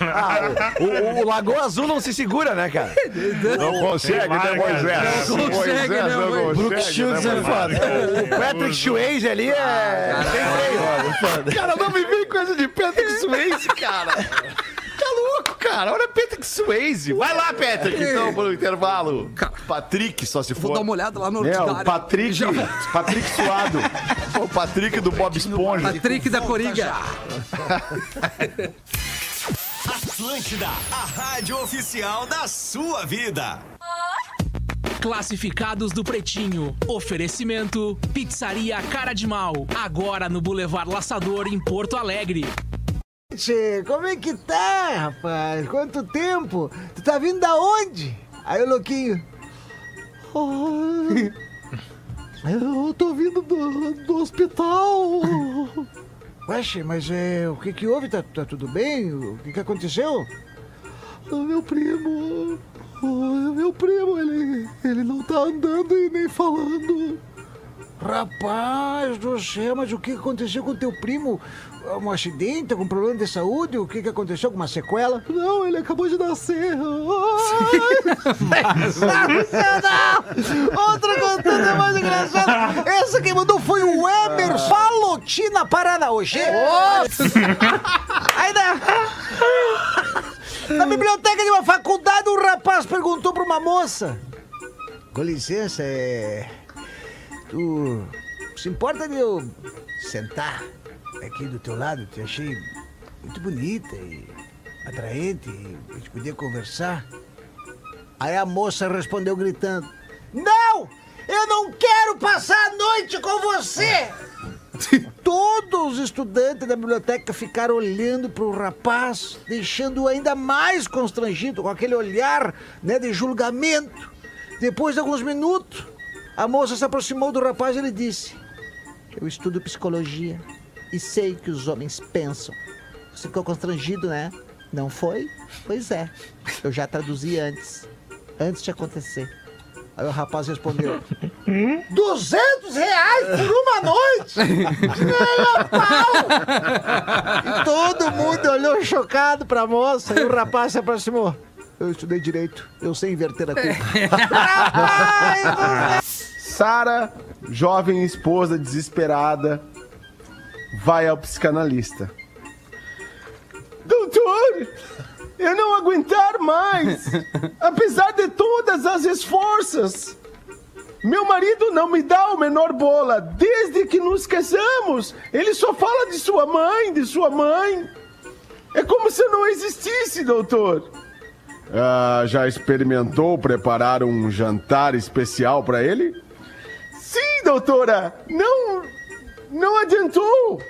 Ah, o, o- o Lagoa Azul não se segura, né, cara? Não consegue, né, Moisés? Não consegue, né, Moisés não Moisés? Brooke consegue, Shields né, é foda. O Patrick Swayze ali é. tem freio. Cara, não me vem coisa de Patrick Swayze, cara. Cara. Olha Patrick Swayze. Vai lá, Patrick, então, pro intervalo. Patrick, só se Vou dar for. uma olhada lá no É, o Patrick, Patrick Suado. O Patrick do Bob Esponja. Patrick da Coriga. Atlântida, a rádio oficial da sua vida. Classificados do Pretinho. Oferecimento: Pizzaria Cara de Mal. Agora no Boulevard Laçador, em Porto Alegre. Tchê, como é que tá, rapaz? Quanto tempo? Tu tá vindo da onde? Aí o louquinho. Ai, eu tô vindo do, do hospital. Ué, mas é, o que que houve? Tá, tá tudo bem? O que que aconteceu? O meu primo. O meu primo, ele, ele não tá andando e nem falando. Rapaz do céu, mas o que aconteceu com teu primo? Um acidente, algum problema de saúde? O que que aconteceu? Alguma sequela? Não, ele acabou de nascer. Ai, Outra contando é mais engraçada. Essa quem mandou foi o Emerson Palotina Paranaúche. Aí na... na biblioteca de uma faculdade, um rapaz perguntou pra uma moça. Com licença, é... Tu se importa de eu sentar aqui do teu lado? Te achei muito bonita e atraente e a gente podia conversar. Aí a moça respondeu gritando: Não! Eu não quero passar a noite com você! Todos os estudantes da biblioteca ficaram olhando para o rapaz, deixando-o ainda mais constrangido com aquele olhar né, de julgamento. Depois de alguns minutos, a moça se aproximou do rapaz e lhe disse: Eu estudo psicologia e sei o que os homens pensam. Você ficou constrangido, né? Não foi? Pois é. Eu já traduzi antes. Antes de acontecer. Aí o rapaz respondeu: 200 reais por uma noite? A pau! E todo mundo olhou chocado pra moça e o rapaz se aproximou. Eu estudei direito, eu sei inverter a culpa. Sara, jovem esposa desesperada, vai ao psicanalista. Doutor, eu não aguentar mais. Apesar de todas as esforços, meu marido não me dá o menor bola. Desde que nos casamos, ele só fala de sua mãe, de sua mãe. É como se eu não existisse, doutor. Ah, já experimentou preparar um jantar especial para ele? Sim, doutora. Não, não adiantou.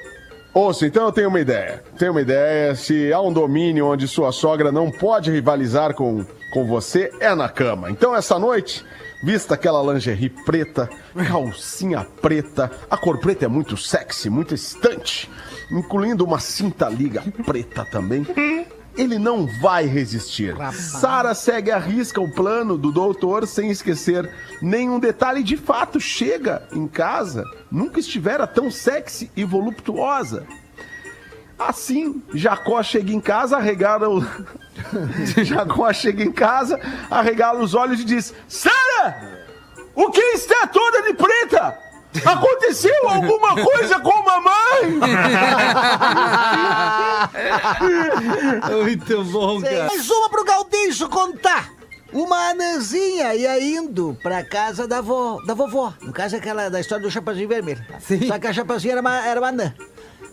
Ouça, então eu tenho uma ideia. Tenho uma ideia. Se há um domínio onde sua sogra não pode rivalizar com, com você, é na cama. Então essa noite, vista aquela lingerie preta, calcinha preta. A cor preta é muito sexy, muito excitante. Incluindo uma cinta liga preta também. Ele não vai resistir. Sara segue à risca o plano do doutor sem esquecer nenhum detalhe. De fato, chega em casa, nunca estivera tão sexy e voluptuosa. Assim, Jacó chega em casa, arregala o... Jacó chega em casa, arregala os olhos e diz: Sara! O que está toda de preta? Aconteceu alguma coisa com mamãe? Muito bom, cara. Mais uma pro Gaudêncio contar. Uma anãzinha ia indo pra casa da, vó, da vovó. No caso, aquela da história do Chapazinho Vermelho. Só que a Chapazinha era uma, era uma anã.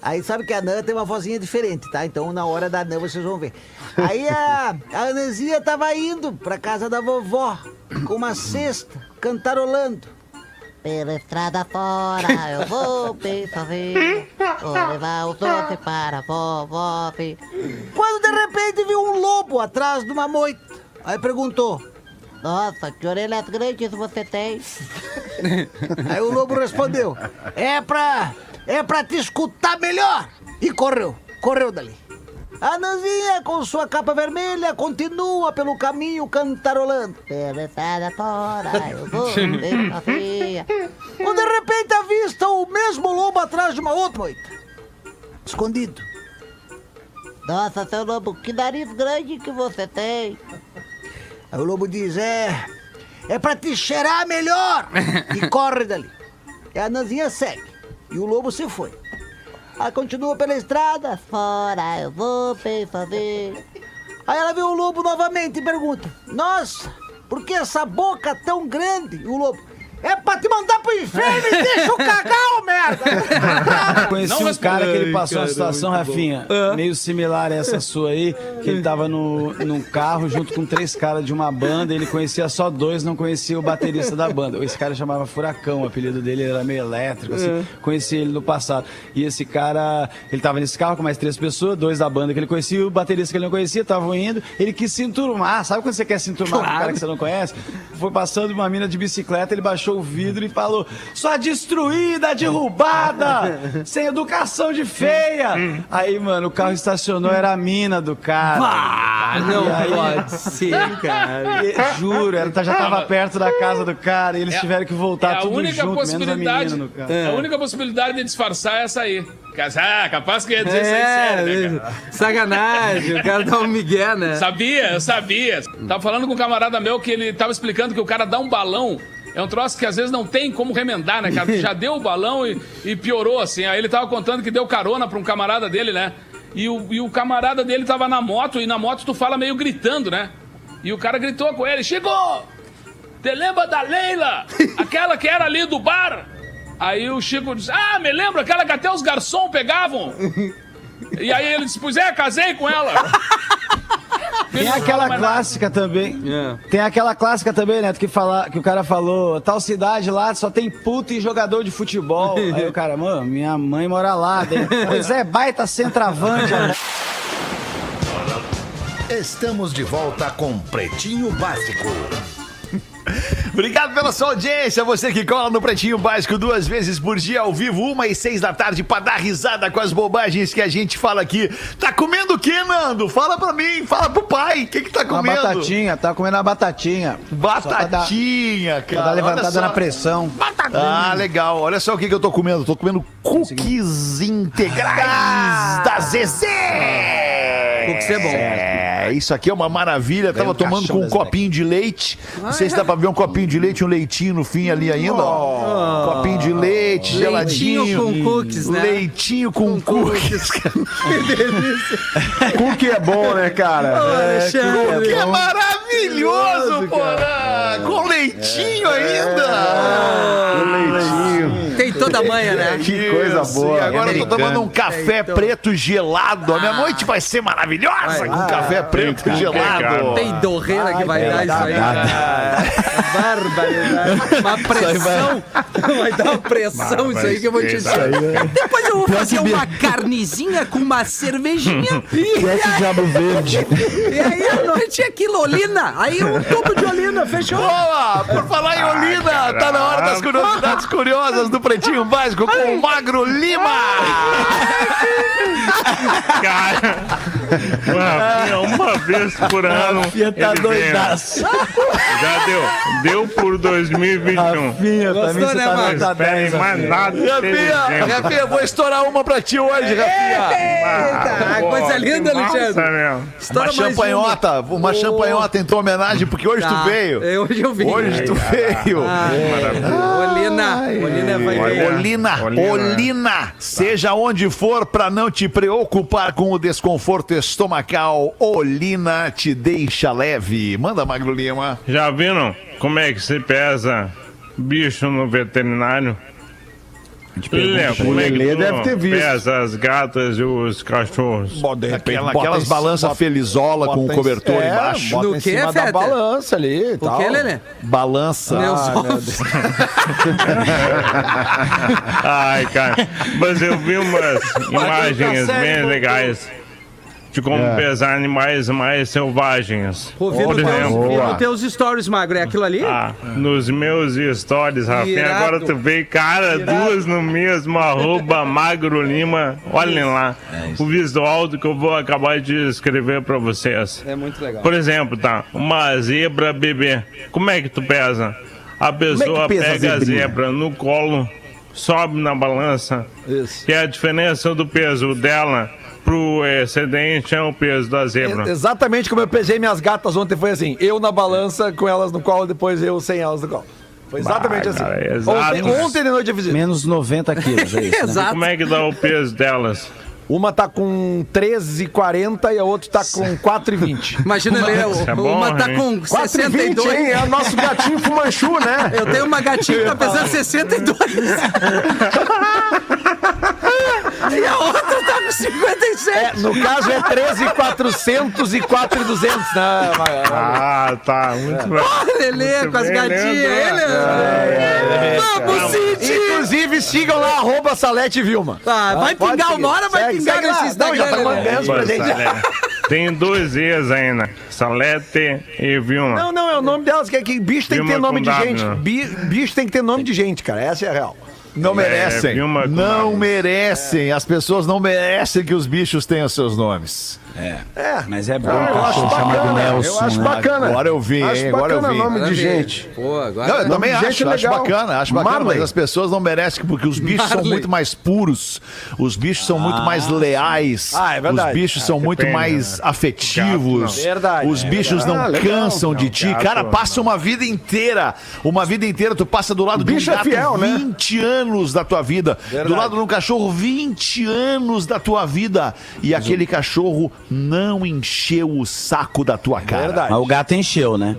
Aí sabe que a Anã tem uma vozinha diferente, tá? Então na hora da Anã vocês vão ver. Aí a, a Anãzinha tava indo pra casa da vovó com uma cesta, cantarolando. Pela estrada fora eu vou bem sozinho. Vou levar os doces para a vovó. Quando de repente viu um lobo atrás de uma moita. Aí perguntou. Nossa, que orelhas grandes você tem. Aí o lobo respondeu: É pra. É pra te escutar melhor! E correu, correu dali. A Nanzinha, com sua capa vermelha, continua pelo caminho cantarolando. Pela estrada fora eu vou bem sozinha. Quando de repente avista o mesmo lobo atrás de uma outra moita. Escondido. Nossa, seu lobo, que nariz grande que você tem. Aí o lobo diz: É. É pra te cheirar melhor! E corre dali. E a Nanzinha segue. E o lobo se foi. Aí continua pela estrada. Fora eu vou bem sozinha. Aí ela vê o lobo novamente e pergunta: Nossa, por que essa boca tão grande? E o lobo: É pra te mandar pro inferno e deixa eu cagar, ô merda! Conheci um cara que ele passou uma situação, Rafinha, meio similar a essa sua aí, que ele tava no, num carro junto com três caras de uma banda, ele conhecia só dois, não conhecia o baterista da banda. Esse cara chamava Furacão, o apelido dele era meio elétrico, assim, conheci ele no passado. E esse cara, ele tava nesse carro com mais três pessoas, dois da banda que ele conhecia, e o baterista que ele não conhecia, estavam indo, ele quis se enturmar, sabe quando você quer se enturmar com um cara que você não conhece? Foi passando uma mina de bicicleta, ele baixou o vidro e falou: Sua destruída, derrubada, sem educação de feia. Aí, mano, o carro estacionou, era a mina do cara. Ah, não aí- pode ser, cara. E- Juro, ela já tava perto da casa do cara e eles tiveram que voltar é a tudo única junto, menos a possibilidade. menina no carro. A única possibilidade de disfarçar é essa aí. Ah, capaz que ia dizer isso aí É, sério, né, cara? sacanagem, o cara dá um migué, né? Sabia, eu sabia. Tava falando com um camarada meu que ele tava explicando que o cara dá um balão. É um troço que às vezes não tem como remendar, né, cara? Já deu o balão e, e piorou, assim. Aí ele tava contando que deu carona pra um camarada dele, né? E o, e o camarada dele tava na moto, e na moto tu fala meio gritando, né? E o cara gritou com ele: Chico, te lembra da Leila? Aquela que era ali do bar? Aí o Chico disse: Ah, me lembro, aquela que até os garçons pegavam. E aí ele disse: Pois é, casei com ela. Tem aquela clássica também. Tem aquela clássica também, Neto, que, fala, que o cara falou, tal cidade lá só tem puta e jogador de futebol. Aí o cara, mano, minha mãe mora lá. Daí, pois é, baita centroavante. amor." Estamos de volta com Pretinho Básico. Obrigado pela sua audiência, você que cola no Pretinho Básico duas vezes por dia ao vivo, uma e seis da tarde, pra dar risada com as bobagens que a gente fala aqui. Tá comendo o que, Nando? Fala pra mim, fala pro pai, o que que tá Uma comendo? batatinha, tá comendo a batatinha. Batatinha, Pra cara. dar olha levantada na pressão. Ah, legal. Olha só o que, que eu tô comendo. Tô comendo cookies integrais da Zezé. Cookies é bom. É, isso aqui é uma maravilha. Tava tomando com um copinho de leite. Não sei se dá pra ver um copinho de leite um leitinho no fim ali ainda. ó. Copinho de leite, Leitinho geladinho. com cookies, né? Leitinho com, cookies. Cookie é bom, né, cara? Alexandre. Que é maravilhoso, porra! Com leitinho ainda! Leitinho. Tem toda a manha, né? Que coisa Isso, boa. E agora eu tô Americano. tomando um café preto gelado. A minha noite vai ser maravilhosa com café preto Tem gelado. Tem dorreira que vai dar isso aí. Barbaridade. Uma pressão. Vai dar uma pressão isso aí que eu vou te dizer. Depois eu vou fazer uma carnezinha com uma cervejinha. E Diabo verde. E aí à noite é aquilo, Olina. Aí um tubo de Olina, fechou? Boa! Por falar em Olina, tá na hora das curiosidades curiosas do Pretinho Básico com o Magro Lima! Cara, Rafinha, uma vez por ano. Rafinha tá doidaço. Já deu. Deu por 2021. Rafinha, pra mim Gostou, você né, tá mano? nota Esperem 10. mais nada. Rafinha. Rafinha, vou estourar uma pra ti hoje, Rafinha! Eita, Pô, coisa linda, Alexandre. Estoura Uma champanhota, uma Ô. champanhota em tua homenagem, porque hoje Tá. tu veio. É, Hoje eu vim. Hoje tu veio. Olina. Olina vai ver. Olina, Olina. Olina, seja onde for para não te preocupar com o desconforto estomacal, Olina te deixa leve. Manda, Magro Lima. Já viram como é que se pesa bicho no veterinário? Como é Lelê tu deve ter visto. pesa as gatas e os cachorros? Bom, de repente, Aquela- bota aquelas em- balanças bota- felizola com bota o em- cobertor é, embaixo. Bota No em quê, cima da Feta? balança ali e O tal. que, Lelê? Balança. Meus Ah, meu ovos. Deus. Ai, cara. Mas eu vi umas imagens bem legais de como É. pesar animais mais selvagens. Pô, vi no, Por teus, exemplo, vi no teus stories, Magro. É aquilo ali? ah, nos meus stories, Rafinha, Irado. agora tu vê, cara, duas no mesmo, arroba Magro Lima. Olhem lá, o visual do que eu vou acabar de escrever pra vocês. É muito legal. Por exemplo, tá? Uma zebra bebê. Como é que tu pesa? A pessoa pesa a pega a zebrinha? zebra no colo, sobe na balança, Isso. que é a diferença do peso dela pro excedente é o peso da zebra. É, Exatamente como eu pesei minhas gatas ontem, foi assim. Eu na balança, com elas no colo, depois eu sem elas no colo. Foi exatamente Bah, assim. cara, é ontem, ontem de noite eu fiz isso. Menos 90 quilos, é isso, né? Exato. Como é que dá o peso delas? Uma tá com 13,40 e a outra tá com 4,20. Imagina, Isso é bom, uma tá hein? com 4,20, 62. hein? É o nosso gatinho fumanchu, né? Eu tenho uma gatinha que tá pesando 62. E a outra tá com 57. É, no caso é 13,400 e 4,200, né? Mas- Ah, tá. Muito bem. Olha, Lelê, com as gatinhas. Ele, Vamos, Cid! Inclusive, sigam lá, arroba Salete e Vilma. Ah, vai Pode pingar seguir. uma hora, vai Segue, pingar segue lá. nesse Não, já tá Instagram, mandando pra gente. Tem dois E's ainda. Salete e Vilma. Não, não, é o nome delas, que, é que bicho tem que ter Vilma nome de W, gente. né? Bi- bicho tem que ter nome de gente, cara. Essa é a real. Não merecem. Vilma com não merecem. As pessoas não merecem que os bichos tenham seus nomes. Mas é bom Eu o acho cachorro chamado bacana, Nelson, eu acho né? bacana. Agora eu vi, acho hein? Agora eu bacana vi. nome de gente. Pô, agora. Não, eu Nome também de gente acho, acho legal. bacana, acho bacana, Marley. mas as pessoas não merecem, porque os bichos são Marley. muito mais puros, os bichos são muito mais leais, Ah, é verdade. os bichos são muito depende, mais né? afetivos, Gato, não. Verdade, os é bichos não Ah, legal. cansam de Não, ti, gato, cara, passa não. uma vida inteira, uma vida inteira, tu passa do lado de um Bicho é gato fiel, né? 20 anos da tua vida, do lado de um cachorro 20 anos da tua vida, e aquele cachorro não encheu o saco da tua cara. Verdade. Mas o gato encheu, né?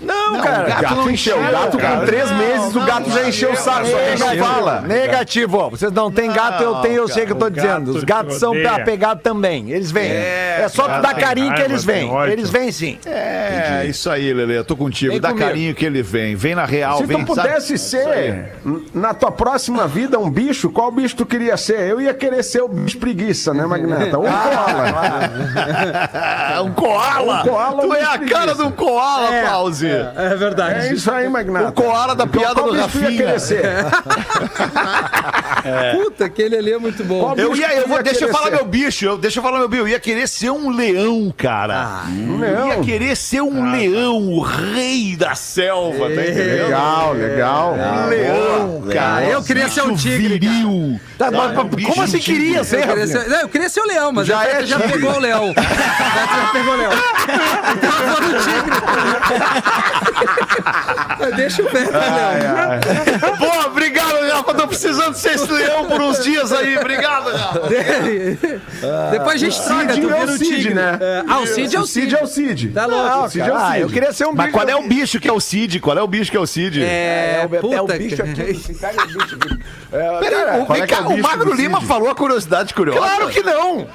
Não, Não, cara. o gato Gato não encheu. encheu, Gato cara. com três meses, o gato já encheu o saco. Só não fala. Negativo, ó. Vocês não têm gato, eu tenho, eu sei o que eu tô o dizendo. Os gatos são apegados também. Eles vêm. É, só tu dar carinho que eles vêm. Eles vêm sim. É, isso aí, Lelê. Eu tô contigo. Vem Dá comigo. carinho que ele vem. Vem na real, Se vem tu pudesse sabe? ser, na tua próxima vida, um bicho, qual bicho tu queria ser? Eu ia querer ser o bicho preguiça, né, Magnata? Um koala. um koala! Um koala, tu é a cara de um koala, É. Pause! É verdade. É isso aí, Magnata. O koala da piada do bicho tu ia Rafinha. querer ser? Puta, aquele ali é muito bom. Eu ia, eu vou, deixa eu falar meu bicho, eu, deixa eu falar meu bicho. Eu ia querer ser um leão, cara. Um Eu ia leão. querer ser um leão, o rei da selva, tá entendendo? Legal, legal. Um leão, cara. Eu queria ser um tigre. Viril. Tá, mas, um bicho como assim queria ser, Eu queria, ser, não, eu queria ser o leão, mas Já já, é já pegou o leão. já, já pegou o leão. Então eu vou no tigre. Mas Deixa o Beto, leão. Boa, obrigado, Rafa. Tô precisando ser esse leão por uns dias aí. Obrigado, Rafa. Depois a gente troca, tu Cid é vira o Cid, né? É, Ah, o Cid é o O Cid é o Cid. Tá louco. Não, o Cid é o cara, ah, Cid. eu queria ser um Mas bicho. qual é o bicho que é o Cid? Qual é o bicho que é o Cid? É, É, o, é bicho que- aqui. Esse cara é o bicho aqui. É, Peraí, cara, o- qual é é o o Magro Lima falou a curiosidade curiosa. Claro que não!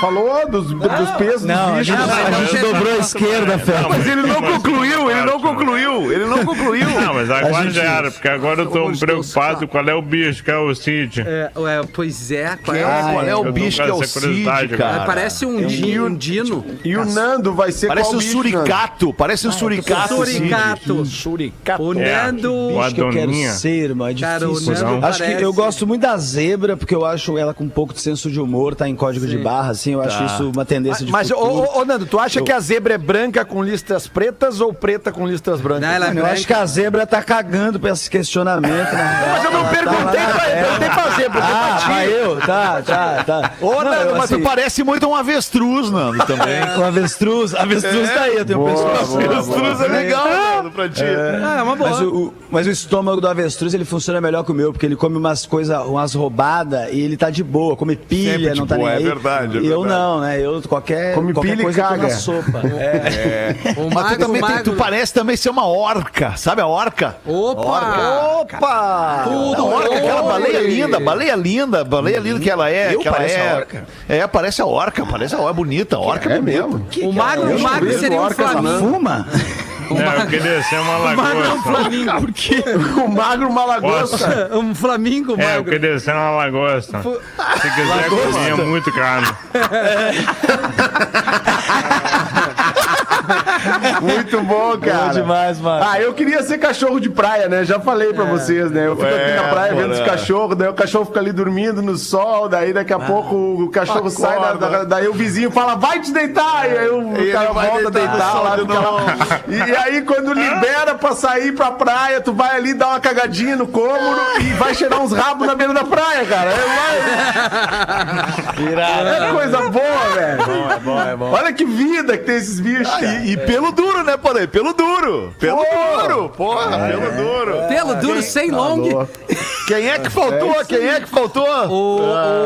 Falou dos, dos pesos Não, a dos gente, bichos. a gente dobrou a esquerda, Feta. Mas ele não concluiu, ele não concluiu, ele não concluiu. Não, mas agora gente- já era, porque agora eu tô preocupado qual é o bicho que é o Cid. É, ué, pois é, qual é? É, qual é o bicho que é o Cid, cara. cara? Parece um, di, um dino. E o Nando vai ser Parece qual um bicho, Nando? suricato, parece um suricato. Suricato. Suricato. O É, Nando. o Acho que eu quero Adoninha. ser, irmão. É Cara, o difícil. Nando acho que eu gosto muito da zebra, porque eu acho ela com um pouco de senso de humor, tá em código de barra, assim. Eu acho isso uma tendência de Mas, ô, futuro. ô, ô, Nando, tu acha que a zebra é branca com listras pretas ou preta com listras brancas? Não, ela é eu acho que a zebra tá cagando pra esse questionamento, né? Mas eu não Tá perguntei na pra, terra. perguntei pra zebra, eu Ah, pra eu? Tá, tá, tá. Ô, Não, Nando, eu, mas tu assim, parece muito um avestruz, Nando, também. O avestruz, avestruz tá aí, eu tenho pessoas. avestruz é legal, Nando, pra ti. Ah, é uma boa. Mas o, o- mas o estômago do avestruz ele funciona melhor que o meu, porque ele come umas coisas, umas roubadas e ele tá de boa, come pilha, Sempre não tá boa, nem é aí. verdade, é E eu verdade. não, né? Eu qualquer, Come qualquer pilha e coisa na caga. sopa. É. O Mas tu magro, também tem- tu parece também ser uma orca, sabe a orca? Opa! Opa! Tudo, orca, aquela baleia linda, baleia linda, baleia linda que ela é. Eu que ela é, a orca. É, parece a orca, parece a orca, é bonita, a orca é, É bonita. mesmo? O magro, o magro seria um flamingo. Fuma? É, eu queria ser uma O magro é um lagosta. flamingo. Por quê? O magro, uma lagosta. Um flamingo É, eu magro. queria ser uma lagosta. Se quiser, cozinha muito caro. Muito bom, cara. demais, mano. Ah, eu queria ser cachorro de praia, né? Já falei pra vocês, né? Eu fico aqui na praia vendo os cachorros, daí o cachorro fica ali dormindo no sol, daí daqui a pouco o cachorro sai, da, da- daí o vizinho fala, vai te deitar! E aí o ele cara volta a deitar deitar lá, fica lá. E aí quando libera pra sair pra praia, tu vai ali dar uma cagadinha no cômodo e vai cheirar uns rabos na beira da praia, cara. É, é coisa boa, velho. É bom, é bom. Olha que vida que tem esses bichos. cara. E, e pelo duro, né, Porém? Pelo duro. Pelo Pô. duro. Porra, pelo duro. Pelo duro, sem long. Quem é que faltou? Quem é que faltou? O,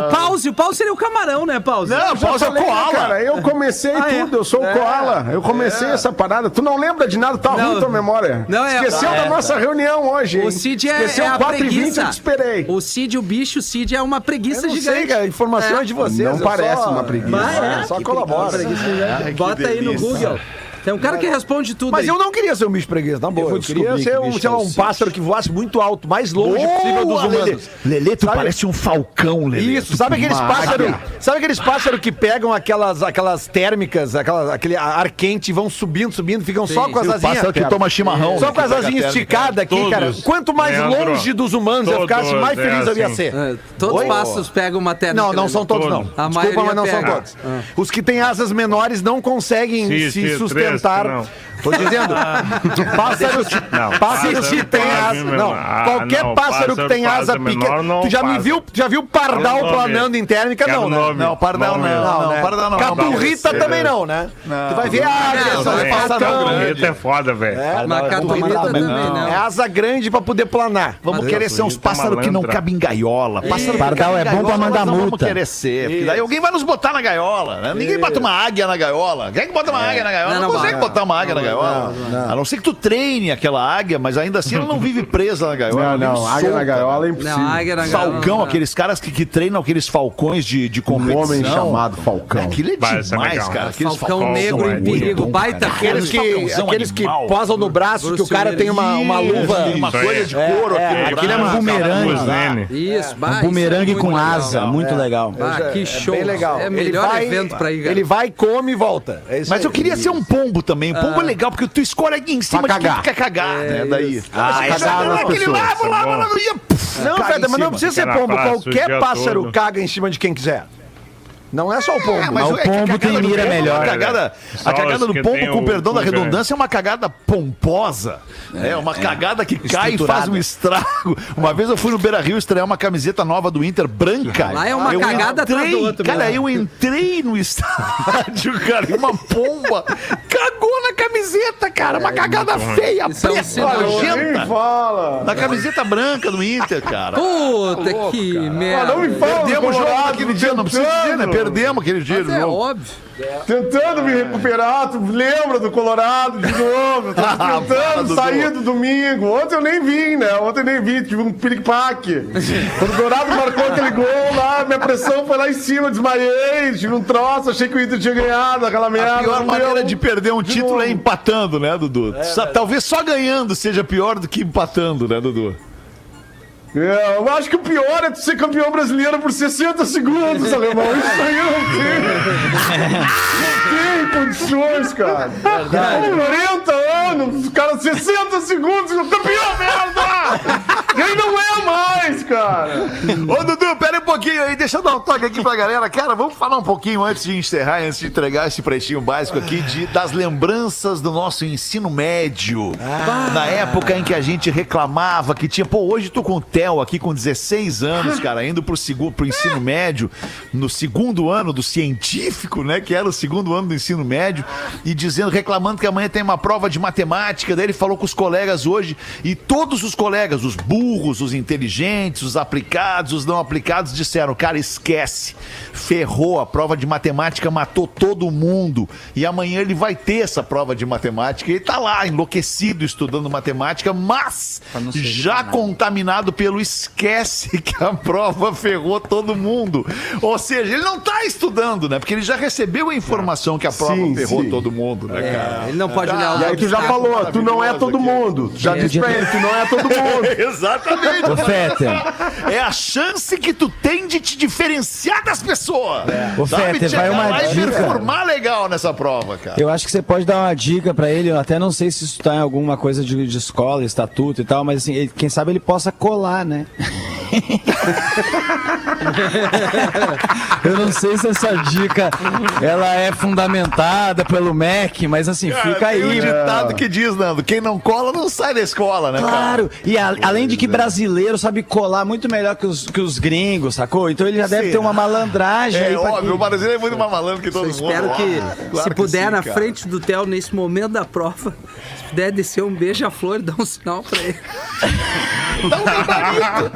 o pause, o pause seria o camarão, né, pause? Não, Já pausa falei, né, koala. Cara, eu comecei Ah, é? tudo, eu sou o koala. Eu comecei essa parada. Tu não lembra de nada, tá Não. ruim tua memória. Não, é- Esqueceu é, da nossa reunião hoje, hein? O Cid é, Esqueceu é a 4 e 20 preguiça. eu te esperei. O Cid, o bicho, o Cid é uma preguiça Eu não gigante. sei, cara, informações de vocês. Não parece só- uma preguiça. É, Só colabora. preguiça que Bota aí no. Google. Tem um cara que responde tudo Mas aí. eu não queria ser um bicho preguiça, na boa. vou Eu, queria ser que um, sei lá, é um pássaro que voasse muito alto, mais longe Boa, possível dos Lelê. humanos. Lelê, tu Sabe- parece um falcão, Lelê. Isso, sabe aqueles pássaros? Sabe aqueles pássaros que pegam aquelas, aquelas térmicas, aquelas, aquele ar quente e vão subindo, subindo, ficam só com as O pássaro asinhas. que toma chimarrão. Só né, com as asinhas esticadas aqui, Todos, cara. Quanto mais Leandro, longe dos humanos eu ficasse, mais é feliz eu ia ser. É, todos os pássaros pegam uma térmica. Não, não né? são todos, Todo. não. A Desculpa, mas não são todos. Os que têm asas menores não conseguem Sim, se sim, sustentar. três, Tô dizendo, pássaros, Não, pássaros pássaro que pode asa. menor. Não, Ah, qualquer não, pássaro que pássaro tem asa passa menor pequena. não Tu já me viu, já viu pardal planando em térmica? Quero Não, né? nome. Não, pardal não. Nome. Não, né? pardal não. Caturrita não, também não. não, né? Tu vai ver a águia, Não, só não, não. não. Caturrita é foda, velho. Mas caturrita também não. É asa grande pra poder planar. Vamos querer ser uns é pássaros que não cabem em gaiola. Pássaro que Pardal é bom pra mandar não Vamos multa. querer ser. Porque daí alguém vai nos botar na gaiola. Né? Ninguém bota uma águia na gaiola. Quem é que bota uma águia na gaiola? Não, Não, não consegue bota. botar uma águia na gaiola. A não ser que tu treine aquela águia, mas ainda assim ela não vive presa na gaiola. Não, não, águia na gaiola é impossível. Não, águia na gaiola. Falcão, não. aqueles caras que, que treinam aqueles falcões de, de Um competição. homem chamado Falcão. Aquilo é Vai, isso é demais, legal. cara. Aqueles Falcão negro em perigo, baita. Aqueles que, aqueles que posam no braço, que o cara tem uma, uma luva. uma Isso coisa de couro É, aqui. é, aquele é um bumerangue. Isso, Um é bumerangue com asa, muito legal. Ah, que É show. É melhor vai- evento pra ir. Ele vai, come e volta. É Mas eu queria ser um pombo também. Pombo é legal, porque tu escolhe em cima Pra de quem cagar. tu quer cagar, né? Daí. Ah, Mas cagar nas naquele pessoas. lá, vou lá, Tá vou lá, ia, puf, Não, caga Feta, em mas não precisa ser Fica pombo. o Qualquer pássaro caga em cima de quem quiser. Não é só o pombo. É, Mas o é pombo cagada tem mira pombo, melhor. A cagada, Só a cagada do que pombo, com o perdão da redundância, é uma cagada pomposa. É, uma cagada que cai e faz um estrago. Uma vez eu fui no Beira Rio estrear uma camiseta nova do Inter, branca. Lá é uma Eu cagada atrás entrei, do outro, Cara, mesmo. eu entrei no estádio, cara, e uma pomba cagou na camiseta, cara. Uma cagada feia, é preta, nojenta. fala. Na camiseta branca do Inter, cara. Puta que Ah, não merda. me fala Perdemos o jogo naquele dia, não precisa dizer, né? Perdemos aquele dia. Mas de é novo. óbvio. Tentando me recuperar, tu lembra do Colorado de novo? Ah, tentando sair do domingo. Ontem eu nem vim, né? Ontem eu nem vi, tive um piripaque. Quando o Colorado marcou aquele gol lá, minha pressão foi lá em cima, desmaiei, tive um troço, achei que o Inter tinha ganhado aquela merda. A pior maneira deu. de perder um título é novo. empatando, né, Dudu? Só- talvez só ganhando seja pior do que empatando, né, Dudu? É, eu acho que o pior é tu ser campeão brasileiro por 60 segundos, alemão. Isso aí não tem. Não tem condições, cara. Com 40 anos, os caras 60 segundos, campeão, merda! Ele não é mais, cara. Ô, Dudu, pera um pouquinho aí, deixa eu dar um toque aqui pra galera. Cara, vamos falar um pouquinho antes de encerrar, antes de entregar esse pretinho básico aqui, de, das lembranças do nosso ensino médio. Na época em que a gente reclamava que tinha. Pô, hoje tô com o Theo aqui com 16 anos, cara, indo pro, segundo, pro ensino médio, no segundo ano do científico, né? Que era o segundo ano do ensino médio, e dizendo, reclamando que amanhã tem uma prova de matemática. Daí ele falou com os colegas hoje, e todos os colegas, os burros, os inteligentes, os aplicados, os não aplicados, disseram: cara, esquece. Ferrou, a prova de matemática matou todo mundo. E amanhã ele vai ter essa prova de matemática. Ele tá lá, enlouquecido, estudando matemática, mas já contaminado pelo esquece que a prova ferrou todo mundo. Ou seja, ele não tá estudando, né? Porque ele já recebeu a informação que a prova Sim, ferrou sim. todo mundo, né, cara? Ele não pode Tá. olhar o E aí tu já falou, tu não é todo mundo. Tu já disse pra ele, tu não é todo mundo. Exatamente. Ô, Fetter. É a chance que tu tem de te diferenciar das pessoas. Ô, Sabe? Fetter, vai uma lá dica. performar legal nessa prova, cara. Eu acho que você pode dar uma dica pra ele, eu até não sei se isso tá em alguma coisa de, de escola, estatuto e tal, mas assim, ele- quem sabe ele possa colar, né? eu não sei se essa dica ela é fundamentada pelo MEC, mas assim, Cara, fica tem aí. um ditado que diz, Nando, quem não cola não sai da escola, né, cara? Claro, e a- além de que brasileiro sabe colar muito melhor que os, que os gringos, sacou? Então ele já deve ter uma malandragem É óbvio, que- o brasileiro é muito mais malandro que todo mundo. Espero que, óbvio. Se que puder, sim, na cara. frente do Theo, nesse momento da prova, se puder descer um beija-flor e dar um sinal pra ele. Dá um gabarito.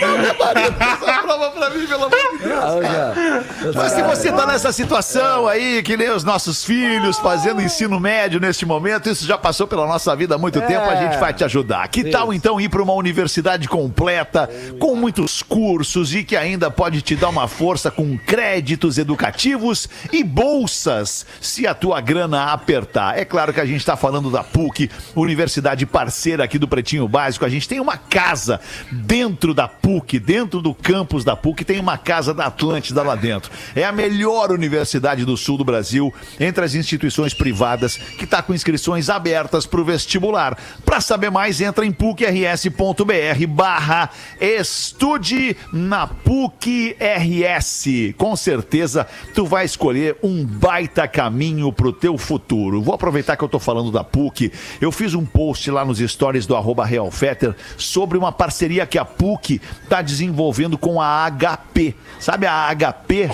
Dá um gabarito essa prova pra mim, pelo amor de Deus. Mas se você tá nessa situação aí, que nem os nossos filhos fazendo ensino médio neste momento, isso já passou pela nossa vida há muito tempo, a gente vai te ajudar. Que tal então ir para uma universidade completa, com muitos cursos e que ainda pode te dar uma força com créditos educativos e bolsas, se a tua grana apertar. É claro que a gente está falando da PUC, universidade parceira aqui do Pretinho Básico. A gente tem uma casa dentro da PUC, dentro do campus da PUC, tem uma casa da Atlântida lá dentro. É a melhor universidade do sul do Brasil, entre as instituições privadas, que está com inscrições abertas para o vestibular. Para saber mais, entra em pucrs.br barra estude na PUC RS. Com certeza, tu vai escolher um baita caminho pro teu futuro. Vou aproveitar que eu tô falando da PUC. Eu fiz um post lá nos stories do arroba Realfetter sobre uma parceria que a PUC tá desenvolvendo com a HP. Sabe a HP?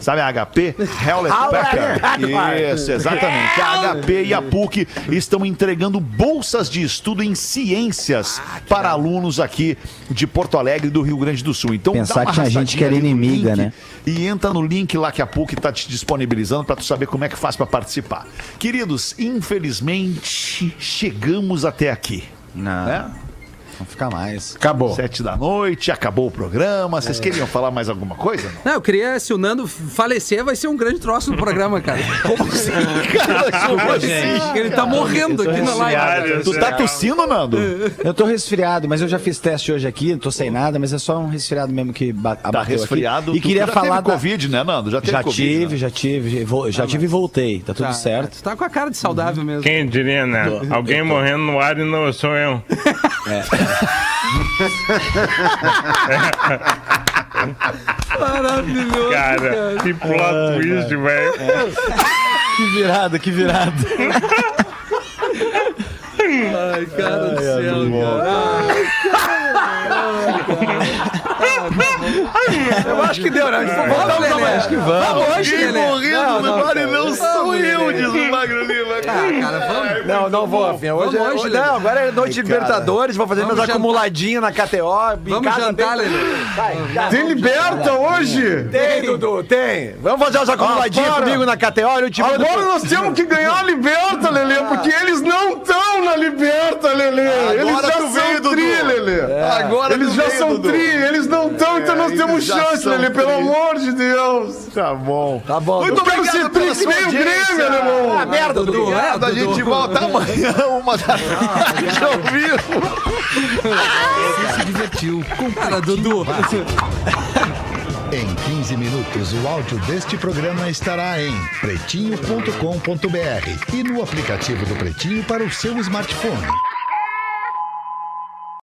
Sabe a HP? Hewlett Packard. Isso, exatamente. A HP e a PUC estão entregando bolsas de estudo em ciências para alunos aqui de Porto Alegre e do Rio Grande do Sul. Então, Pensar dá uma que tinha gente que era inimiga, link né? E entra no link lá que a PUC está te disponibilizando para tu saber como é que faz para participar. Queridos, infelizmente chegamos até aqui. Não, Né? Não fica mais. Acabou. Sete da noite, acabou o programa. Vocês queriam falar mais alguma coisa? Não? Não, eu queria, se o Nando falecer, vai ser um grande troço no programa, cara. Como assim, cara? Como assim? Ele tá morrendo aqui na live. Tu tá tossindo, Nando? Eu tô resfriado, mas eu já fiz teste hoje aqui, não tô sem nada, mas é só um resfriado mesmo que Tá abateu resfriado. aqui. E Tu queria já falar teve da... Covid, né, Nando? Já teve Já Covid, tive, né? já tive, já tive e voltei, tá tudo Tá, certo. Tu tá com a cara de saudável mesmo. Quem diria, né? Alguém morrendo no ar e não sou eu. Maravilhoso. Cara, que plot twist, velho. Que virada, que virada. Ai, cara do céu, Eu acho que deu, né? Vamos, Vamos, vamos, Lelê. acho que vamos. Hoje, Quem Lelê. morrendo no ar não sou Vamos, eu, diz o Magro Lima. Ah, cara, vamos. Não, não vou, Rafinha. Hoje, Vamos hoje, é, não, agora é noite de Libertadores, vou fazer Vamos meus jantar. acumuladinhos na KTO. em Vamos casa jantar, Lelê. Vai. Tem liberta hoje? Tem, Dudu, tem. Vamos fazer os acumuladinhos para. comigo na KTO. Agora nós temos que ganhar a liberta, Lelê, porque eles não estão na liberta, Lelê. Eles já tu veio, são Dudu. tri, Lelê. Agora Eles tu já veio, são Dudu. tri, eles não estão, então nós eles temos chance, Lelê, pelo amor de Deus. Tá bom. Tá bom. Muito obrigado ser pela tri que sua nem o. Grêmio, alemão. Ah, merda, Dudu. Obrigado, a gente volta amanhã, uma da tarde, ao vivo. Você se divertiu. Com cara, Dudu. Em 15 minutos, o áudio deste programa estará em pretinho.com.br e no aplicativo do Pretinho para o seu smartphone.